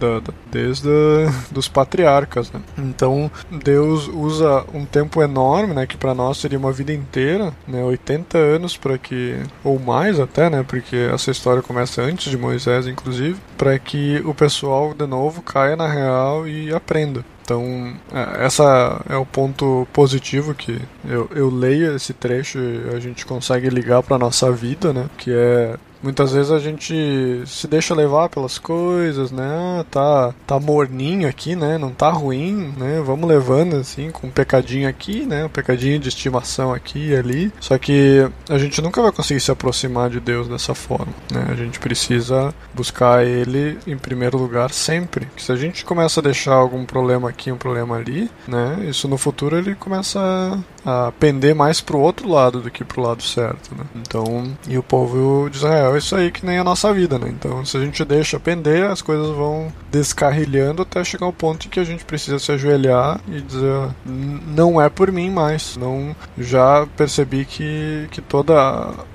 desde dos patriarcas. Né? Então Deus usa um tempo enorme, né, que para nós seria uma vida inteira, né, 80 anos para que ou mais até, né, porque essa história começa antes de Moisés, inclusive, para que o pessoal de novo caia na real e aprenda. Então, é, essa é o ponto positivo que eu, eu leio esse trecho e a gente consegue ligar para nossa vida, né? Que é Muitas vezes a gente se deixa levar pelas coisas, né? Tá, tá morninho aqui, né? Não tá ruim, né? Vamos levando assim, com um pecadinho aqui, né? Um pecadinho de estimação aqui e ali. Só que a gente nunca vai conseguir se aproximar de Deus dessa forma, né? A gente precisa buscar Ele em primeiro lugar sempre. Que se a gente começa a deixar algum problema aqui, um problema ali, né? Isso no futuro ele começa a pender mais pro outro lado do que pro lado certo, né? Então, e o povo de Israel é isso aí que nem a nossa vida, né? Então, se a gente deixa pender, as coisas vão descarrilhando até chegar ao ponto em que a gente precisa se ajoelhar e dizer, não é por mim mais. Não, já percebi que que todo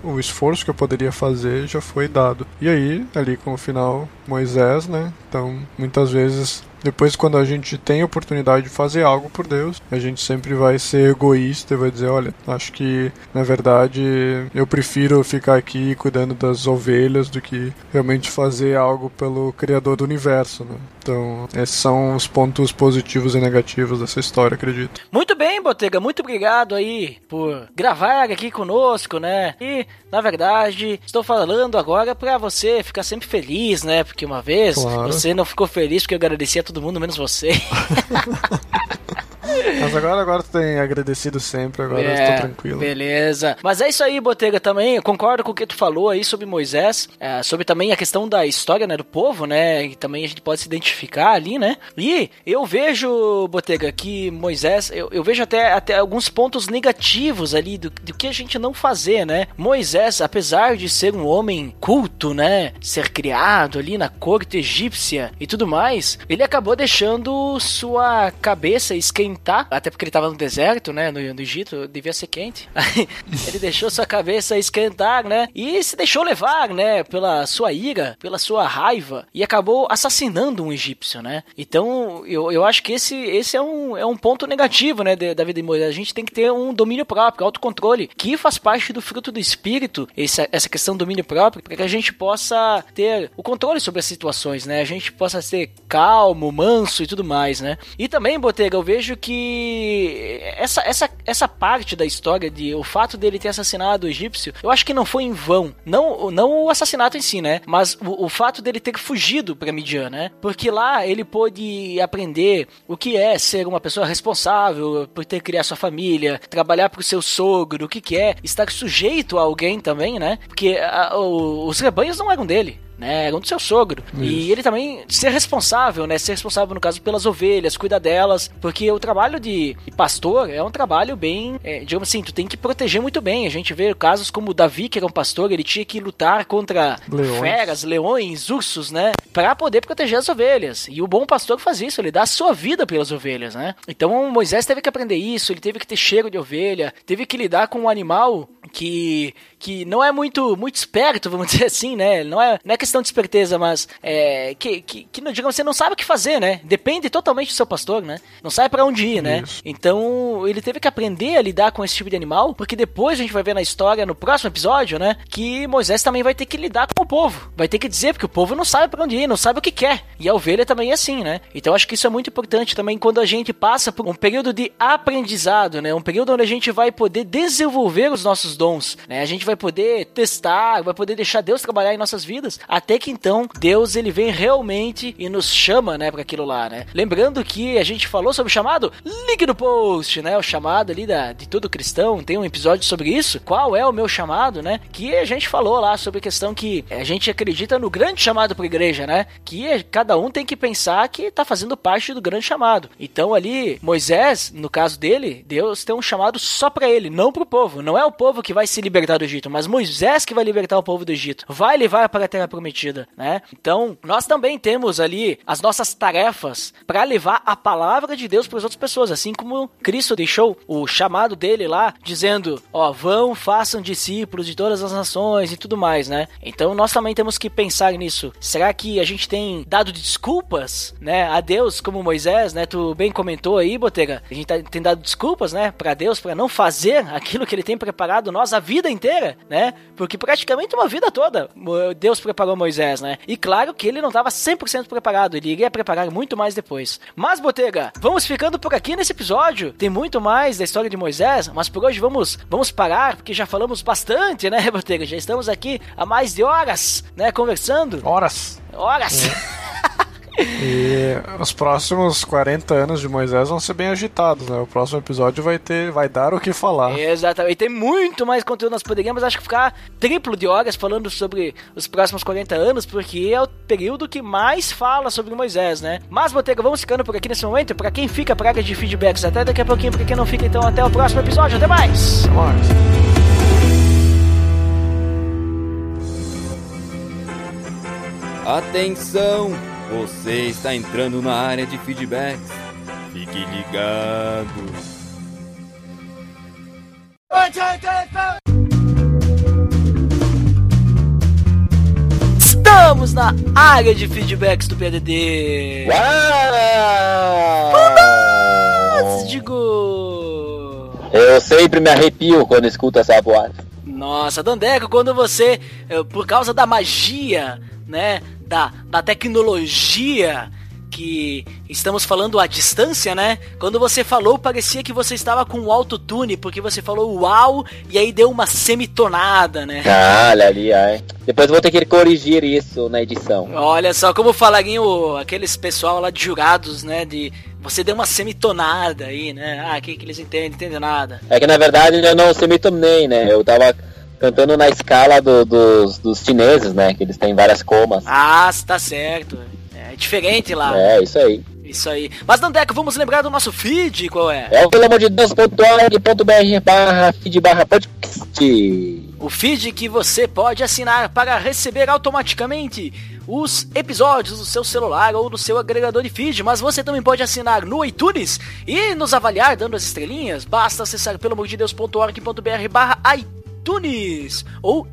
o esforço que eu poderia fazer já foi dado. E aí, ali com o final Moisés, né? Então, muitas vezes depois quando a gente tem a oportunidade de fazer algo por Deus, a gente sempre vai ser egoísta e vai dizer, olha, acho que na verdade eu prefiro ficar aqui cuidando das ovelhas do que realmente fazer algo pelo criador do universo, né? Então, esses são os pontos positivos e negativos dessa história, acredito. Muito bem, Botega, muito obrigado aí por gravar aqui conosco, né? E, na verdade, estou falando agora pra você ficar sempre feliz, né? Porque uma vez Claro. você não ficou feliz porque eu agradeci a todo mundo, menos você. Mas agora, agora tu tem agradecido sempre, agora eu É, estou tranquilo. Beleza. Mas é isso aí, Botega, também. Eu concordo com o que tu falou aí sobre Moisés, é, sobre também a questão da história, né, do povo, né, e também a gente pode se identificar ali, né. E eu vejo, Botega, que Moisés, eu, eu vejo até, até alguns pontos negativos ali do, do que a gente não fazer, né. Moisés, apesar de ser um homem culto, né, ser criado ali na corte egípcia e tudo mais, ele acabou deixando sua cabeça esquentar, até porque ele tava no deserto, né, no, no Egito, devia ser quente. Aí ele deixou sua cabeça esquentar, né, e se deixou levar, né, pela sua ira, pela sua raiva, e acabou assassinando um egípcio, né. Então, eu, eu acho que esse, esse é, um, é um ponto negativo, né, de- da vida de Moisés. A gente tem que ter um domínio próprio, autocontrole, que faz parte do fruto do espírito, essa, essa questão do domínio próprio, para que a gente possa ter o controle sobre as situações, né, a gente possa ser calmo, manso e tudo mais, né. E também, Botega, eu vejo que essa, essa, essa parte da história de o fato dele ter assassinado o egípcio, eu acho que não foi em vão. Não, não o assassinato em si, né? Mas o, o fato dele ter fugido pra Midian, né? Porque lá ele pôde aprender o que é ser uma pessoa responsável por ter criado sua família, trabalhar pro seu sogro, o que, que é estar sujeito a alguém também, né? Porque a- o- os rebanhos não eram dele né? Eram do seu sogro. E ele também ser responsável, né? Ser responsável, no caso, pelas ovelhas, cuidar delas. Porque o trabalho de, de pastor é um trabalho bem. É, digamos assim, tu tem que proteger muito bem. A gente vê casos como o Davi, que era um pastor, ele tinha que lutar contra Leões. feras, leões, ursos, né? Pra poder proteger as ovelhas. E o bom pastor faz isso, ele dá a sua vida pelas ovelhas, né? Então Moisés teve que aprender isso, ele teve que ter cheiro de ovelha, teve que lidar com um animal que que não é muito muito esperto, vamos dizer assim, né? Não é, não é questão de esperteza, mas é, que, que, que não- digamos, você não sabe o que fazer, né? Depende totalmente do seu pastor, né? Não sabe pra onde ir, né? Isso. Então ele teve que aprender a lidar com esse tipo de animal, porque depois a gente vai ver na história, no próximo episódio, né? Que Moisés também vai ter que lidar com o povo. Vai ter que dizer, porque o povo não sabe pra onde ir, não sabe o que quer. E a ovelha também é assim, né? Então acho que isso é muito importante também quando a gente passa por um período de aprendizado, né? Um período onde a gente vai poder desenvolver os nossos dons, né? A gente vai poder testar, vai poder deixar Deus trabalhar em nossas vidas, até que então Deus ele vem realmente e nos chama, né, para aquilo lá, né? Lembrando que a gente falou sobre o chamado, link no post, né? O chamado ali da, de todo cristão, tem um episódio sobre isso. Qual é o meu chamado, né? Que a gente falou lá sobre a questão que a gente acredita no grande chamado para igreja, né? Que cada um tem que pensar que tá fazendo parte do grande chamado. Então ali, Moisés, no caso dele, Deus tem um chamado só para ele, não pro povo. Não é o povo que vai se libertar do Egito, mas Moisés que vai libertar o povo do Egito. Vai levar para a terra prometida, né? Então, nós também temos ali as nossas tarefas para levar a palavra de Deus para as outras pessoas, assim como Cristo deixou o chamado dele lá, dizendo: Ó, vão, façam discípulos de todas as nações e tudo mais, né? Então, nós também temos que pensar nisso. Será que a gente tem dado desculpas, né, a Deus, como Moisés, né? Tu bem comentou aí, Botega. A gente tá- tem dado desculpas, né, para Deus, para não fazer aquilo que ele tem preparado nós a vida inteira, né? Porque praticamente uma vida toda Deus preparou Moisés, né? E claro que ele não estava 100% preparado, ele iria preparar muito mais depois. Mas, Botega, vamos ficando por aqui nesse episódio. Tem muito mais da história de Moisés, mas por hoje vamos, vamos parar, porque já falamos bastante, né, Botega? Já estamos aqui há mais de horas, né, conversando. Horas! Horas! E os próximos 40 anos de Moisés vão ser bem agitados, né? O próximo episódio vai ter, vai dar o que falar. Exatamente. Tem muito mais conteúdo nós poderíamos, acho que ficar triplo de horas falando sobre os próximos 40 anos, porque é o período que mais fala sobre Moisés, né? Mas, Botega, vamos ficando por aqui nesse momento. Pra quem fica, pra área de feedbacks, até daqui a pouquinho. Pra quem não fica, então até o próximo episódio. Até mais! Até mais. Atenção! Você está entrando na área de feedbacks. Fique ligado. Estamos na área de feedbacks do PDD. Digo. Eu sempre me arrepio quando escuto essa boate. Nossa, Dandeco, quando você, eh, por causa da magia, né, da, da tecnologia que estamos falando à distância, né? Quando você falou, parecia que você estava com o autotune, porque você falou uau e aí deu uma semitonada, né? Ah, olha ali, ai. Depois eu vou ter que corrigir isso na edição. Olha só como falariam aqueles pessoal lá de jurados, né? De você deu uma semitonada aí, né? Ah, que, que eles entendem, entendem nada. É que na verdade eu não semitonei, né? Eu tava cantando na escala do- dos, dos chineses, né? Que eles têm várias comas. Ah, tá certo. É diferente lá. É, isso aí. Isso aí. Mas, Dandeco, vamos lembrar do nosso feed, qual é? É o pelo amor de Deus.org.br barra feed barra podcast. O feed que você pode assinar para receber automaticamente os episódios do seu celular ou do seu agregador de feed, mas você também pode assinar no iTunes e nos avaliar dando as estrelinhas. Basta acessar pelo amor de Deus.org.br barra iTunes ou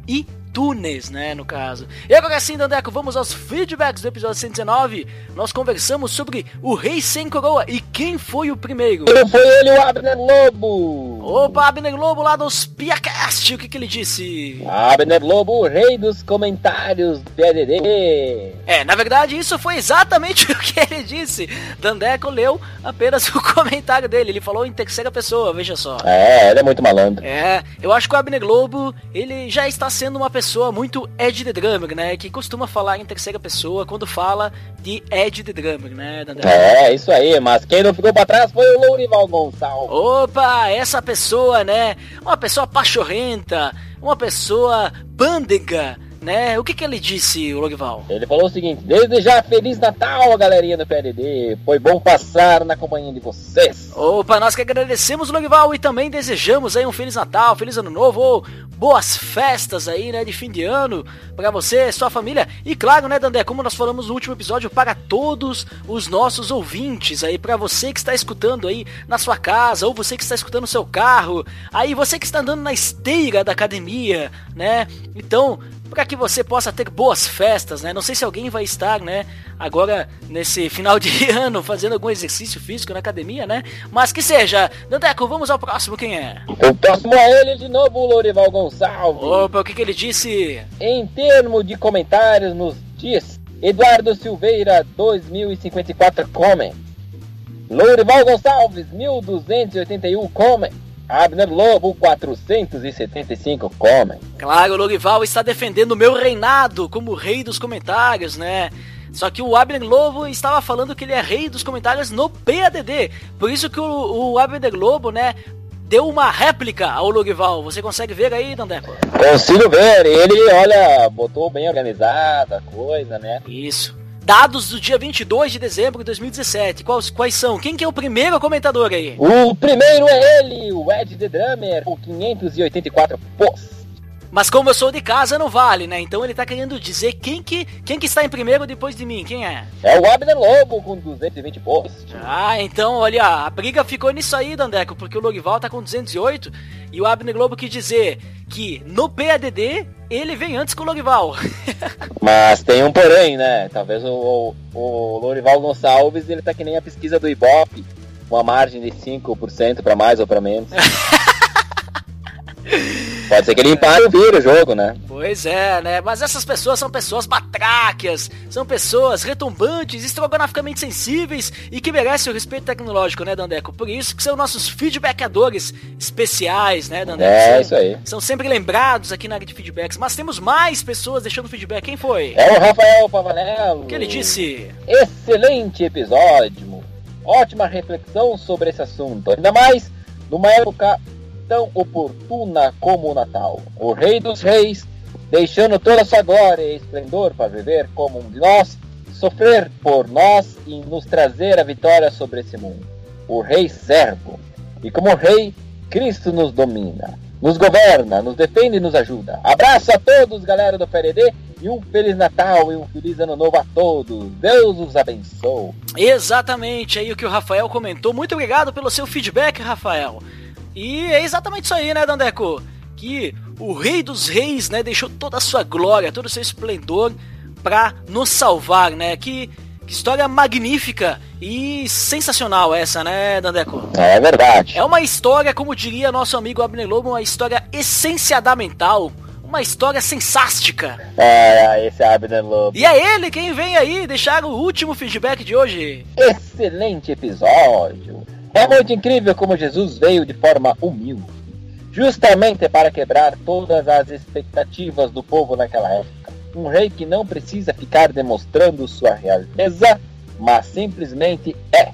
iTunes, né, no caso. E agora sim, Dandeco, vamos aos feedbacks do episódio 119. Nós conversamos sobre o Rei Sem Coroa e quem foi o primeiro. Foi ele o Abner Lobo. Opa, Abner Lobo lá dos Piacast, o que, que ele disse? Abner Lobo, o rei dos comentários do PDD. É, na verdade, isso foi exatamente o que ele disse. Dandeco leu apenas o comentário dele. Ele falou em terceira pessoa, veja só. É, ele é muito malandro. É, eu acho que o Abner Globo, ele já está sendo uma pessoa muito Ed the Drummer, né? Que costuma falar em terceira pessoa quando fala de Ed the Drummer, né? É, isso aí, mas quem não ficou pra trás foi o Lourival Gonçalves. Opa, essa pessoa, né? Uma pessoa pachorrenta, uma pessoa pândega, né? O que que ele disse, o Logival? Ele falou o seguinte: Desde já, Feliz Natal, galerinha do PLD. Foi bom passar na companhia de vocês. Opa, nós que agradecemos o Logival e também desejamos aí um Feliz Natal, Feliz Ano Novo, ou boas festas aí, né, de fim de ano para você, sua família e claro, né, Dandé, como nós falamos no último episódio, para todos os nossos ouvintes aí, para você que está escutando aí na sua casa, ou você que está escutando no seu carro, aí você que está andando na esteira da academia, né, então para que você possa ter boas festas, né? Não sei se alguém vai estar, né, agora nesse final de ano fazendo algum exercício físico na academia, né? Mas que seja. Dandeco, vamos ao próximo, quem é? O próximo é ele de novo, o Lourival Gonçalves. Opa, o que que ele disse? Em termos de comentários, nos diz Eduardo Silveira, 2054 come. Lourival Gonçalves, 1281 come. Abner Lobo, 475 come. Claro, o Lorival está defendendo o meu reinado como rei dos comentários, né? Só que o Abner Lobo estava falando que ele é rei dos comentários no PADD. Por isso que o, o Abner Lobo, né, deu uma réplica ao Lorival. Você consegue ver aí, Dandeco? Consigo ver, ele, olha, botou bem organizada a coisa, né? Isso. Dados do dia 22 de dezembro de 2017. Quais, quais são? Quem que é o primeiro comentador aí? O primeiro é ele, o Ed The Drummer, com 584 posts. Mas como eu sou de casa, não vale, né? Então ele tá querendo dizer quem que, quem que está em primeiro depois de mim. Quem é? É o Abner Lobo, com 220 posts. Ah, então, olha, a briga ficou nisso aí, Dandeco, porque o Lorival tá com 208 e o Abner Globo quis dizer que no PADD ele vem antes que o Lorival. Mas tem um porém, né? Talvez o, o, o Lourival Gonçalves, ele tá que nem a pesquisa do Ibope, uma margem de 5% pra mais ou pra menos. Pode ser que ele empate e vira o jogo, né? Pois é, né? Mas essas pessoas são pessoas batráquias, são pessoas retumbantes, estrogonoficamente sensíveis e que merecem o respeito tecnológico, né, Dandeco? Por isso que são nossos feedbackadores especiais, né, Dandeco? É, São- isso aí. São sempre lembrados aqui na área de feedbacks, mas temos mais pessoas deixando feedback. Quem foi? É o Rafael Pavanello. O que ele disse? Excelente episódio. Ótima reflexão sobre esse assunto. Ainda mais numa época tão oportuna como o Natal. O Rei dos Reis, deixando toda sua glória e esplendor para viver como um de nós, sofrer por nós e nos trazer a vitória sobre esse mundo. O Rei servo. E como Rei, Cristo nos domina, nos governa, nos defende e nos ajuda. Abraço a todos, galera do PRD, e um Feliz Natal e um Feliz Ano Novo a todos. Deus os abençoe. Exatamente, aí o que o Rafael comentou. Muito obrigado pelo seu feedback, Rafael. E é exatamente isso aí, né, Dandeco? Que o Rei dos Reis, né, deixou toda a sua glória, todo o seu esplendor pra nos salvar, né? Que, que história magnífica e sensacional essa, né, Dandeco? É verdade. É uma história, como diria nosso amigo Abner Lobo, uma história essenciadamental, uma história sensástica. É, esse é Abner Lobo. E é ele quem vem aí deixar o último feedback de hoje. Excelente episódio. É muito incrível como Jesus veio de forma humilde, justamente para quebrar todas as expectativas do povo naquela época. Um rei que não precisa ficar demonstrando sua realeza, mas simplesmente é.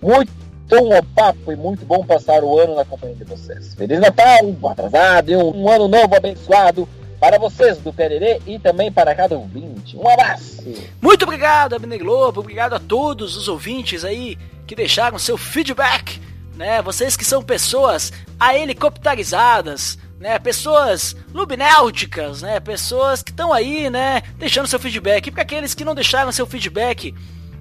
Muito bom papo e muito bom passar o ano na companhia de vocês. Feliz Natal, um atrasado e um, um ano novo abençoado para vocês do Pererê e também para cada ouvinte. Um abraço! Muito obrigado, Abner Globo, obrigado a todos os ouvintes aí que deixaram seu feedback, né? Vocês que são pessoas a helicopterizadas, né? Pessoas lubinéuticas, né? Pessoas que estão aí, né? Deixando seu feedback. E para aqueles que não deixaram seu feedback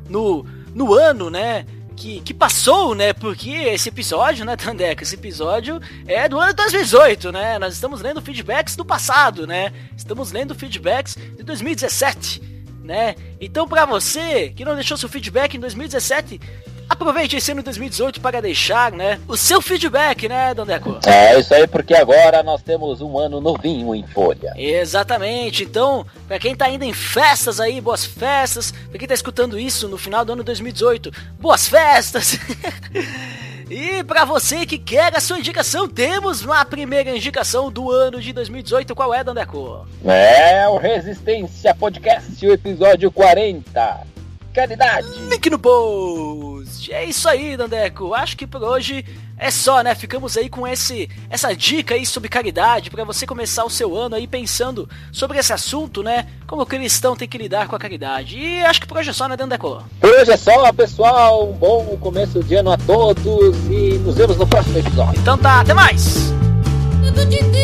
no, no ano, né? Que, que passou, né? Porque esse episódio, né, Tandeca? Esse episódio é do ano 2018, né? Nós estamos lendo feedbacks do passado, né? Estamos lendo feedbacks de 2017, né? Então, para você que não deixou seu feedback em 2017, Aproveite esse ano 2018 para deixar, né, o seu feedback, né, Dandeco? É isso aí, porque agora nós temos um ano novinho em folha. Exatamente. Então, para quem tá ainda em festas aí, boas festas. Para quem tá escutando isso no final do ano 2018, boas festas. E para você que quer a sua indicação, temos uma primeira indicação do ano de 2018. Qual é, Dandeco? É o Resistência Podcast, o episódio 40 caridade. Link no post. É isso aí, Dandeco. Acho que por hoje é só, né? Ficamos aí com esse essa dica aí sobre caridade para você começar o seu ano aí pensando sobre esse assunto, né? Como o cristão tem que lidar com a caridade. E acho que por hoje é só, né, Dandeco? Por hoje é só, pessoal. Um bom começo de ano a todos e nos vemos no próximo episódio. Então tá, até mais. Tudo de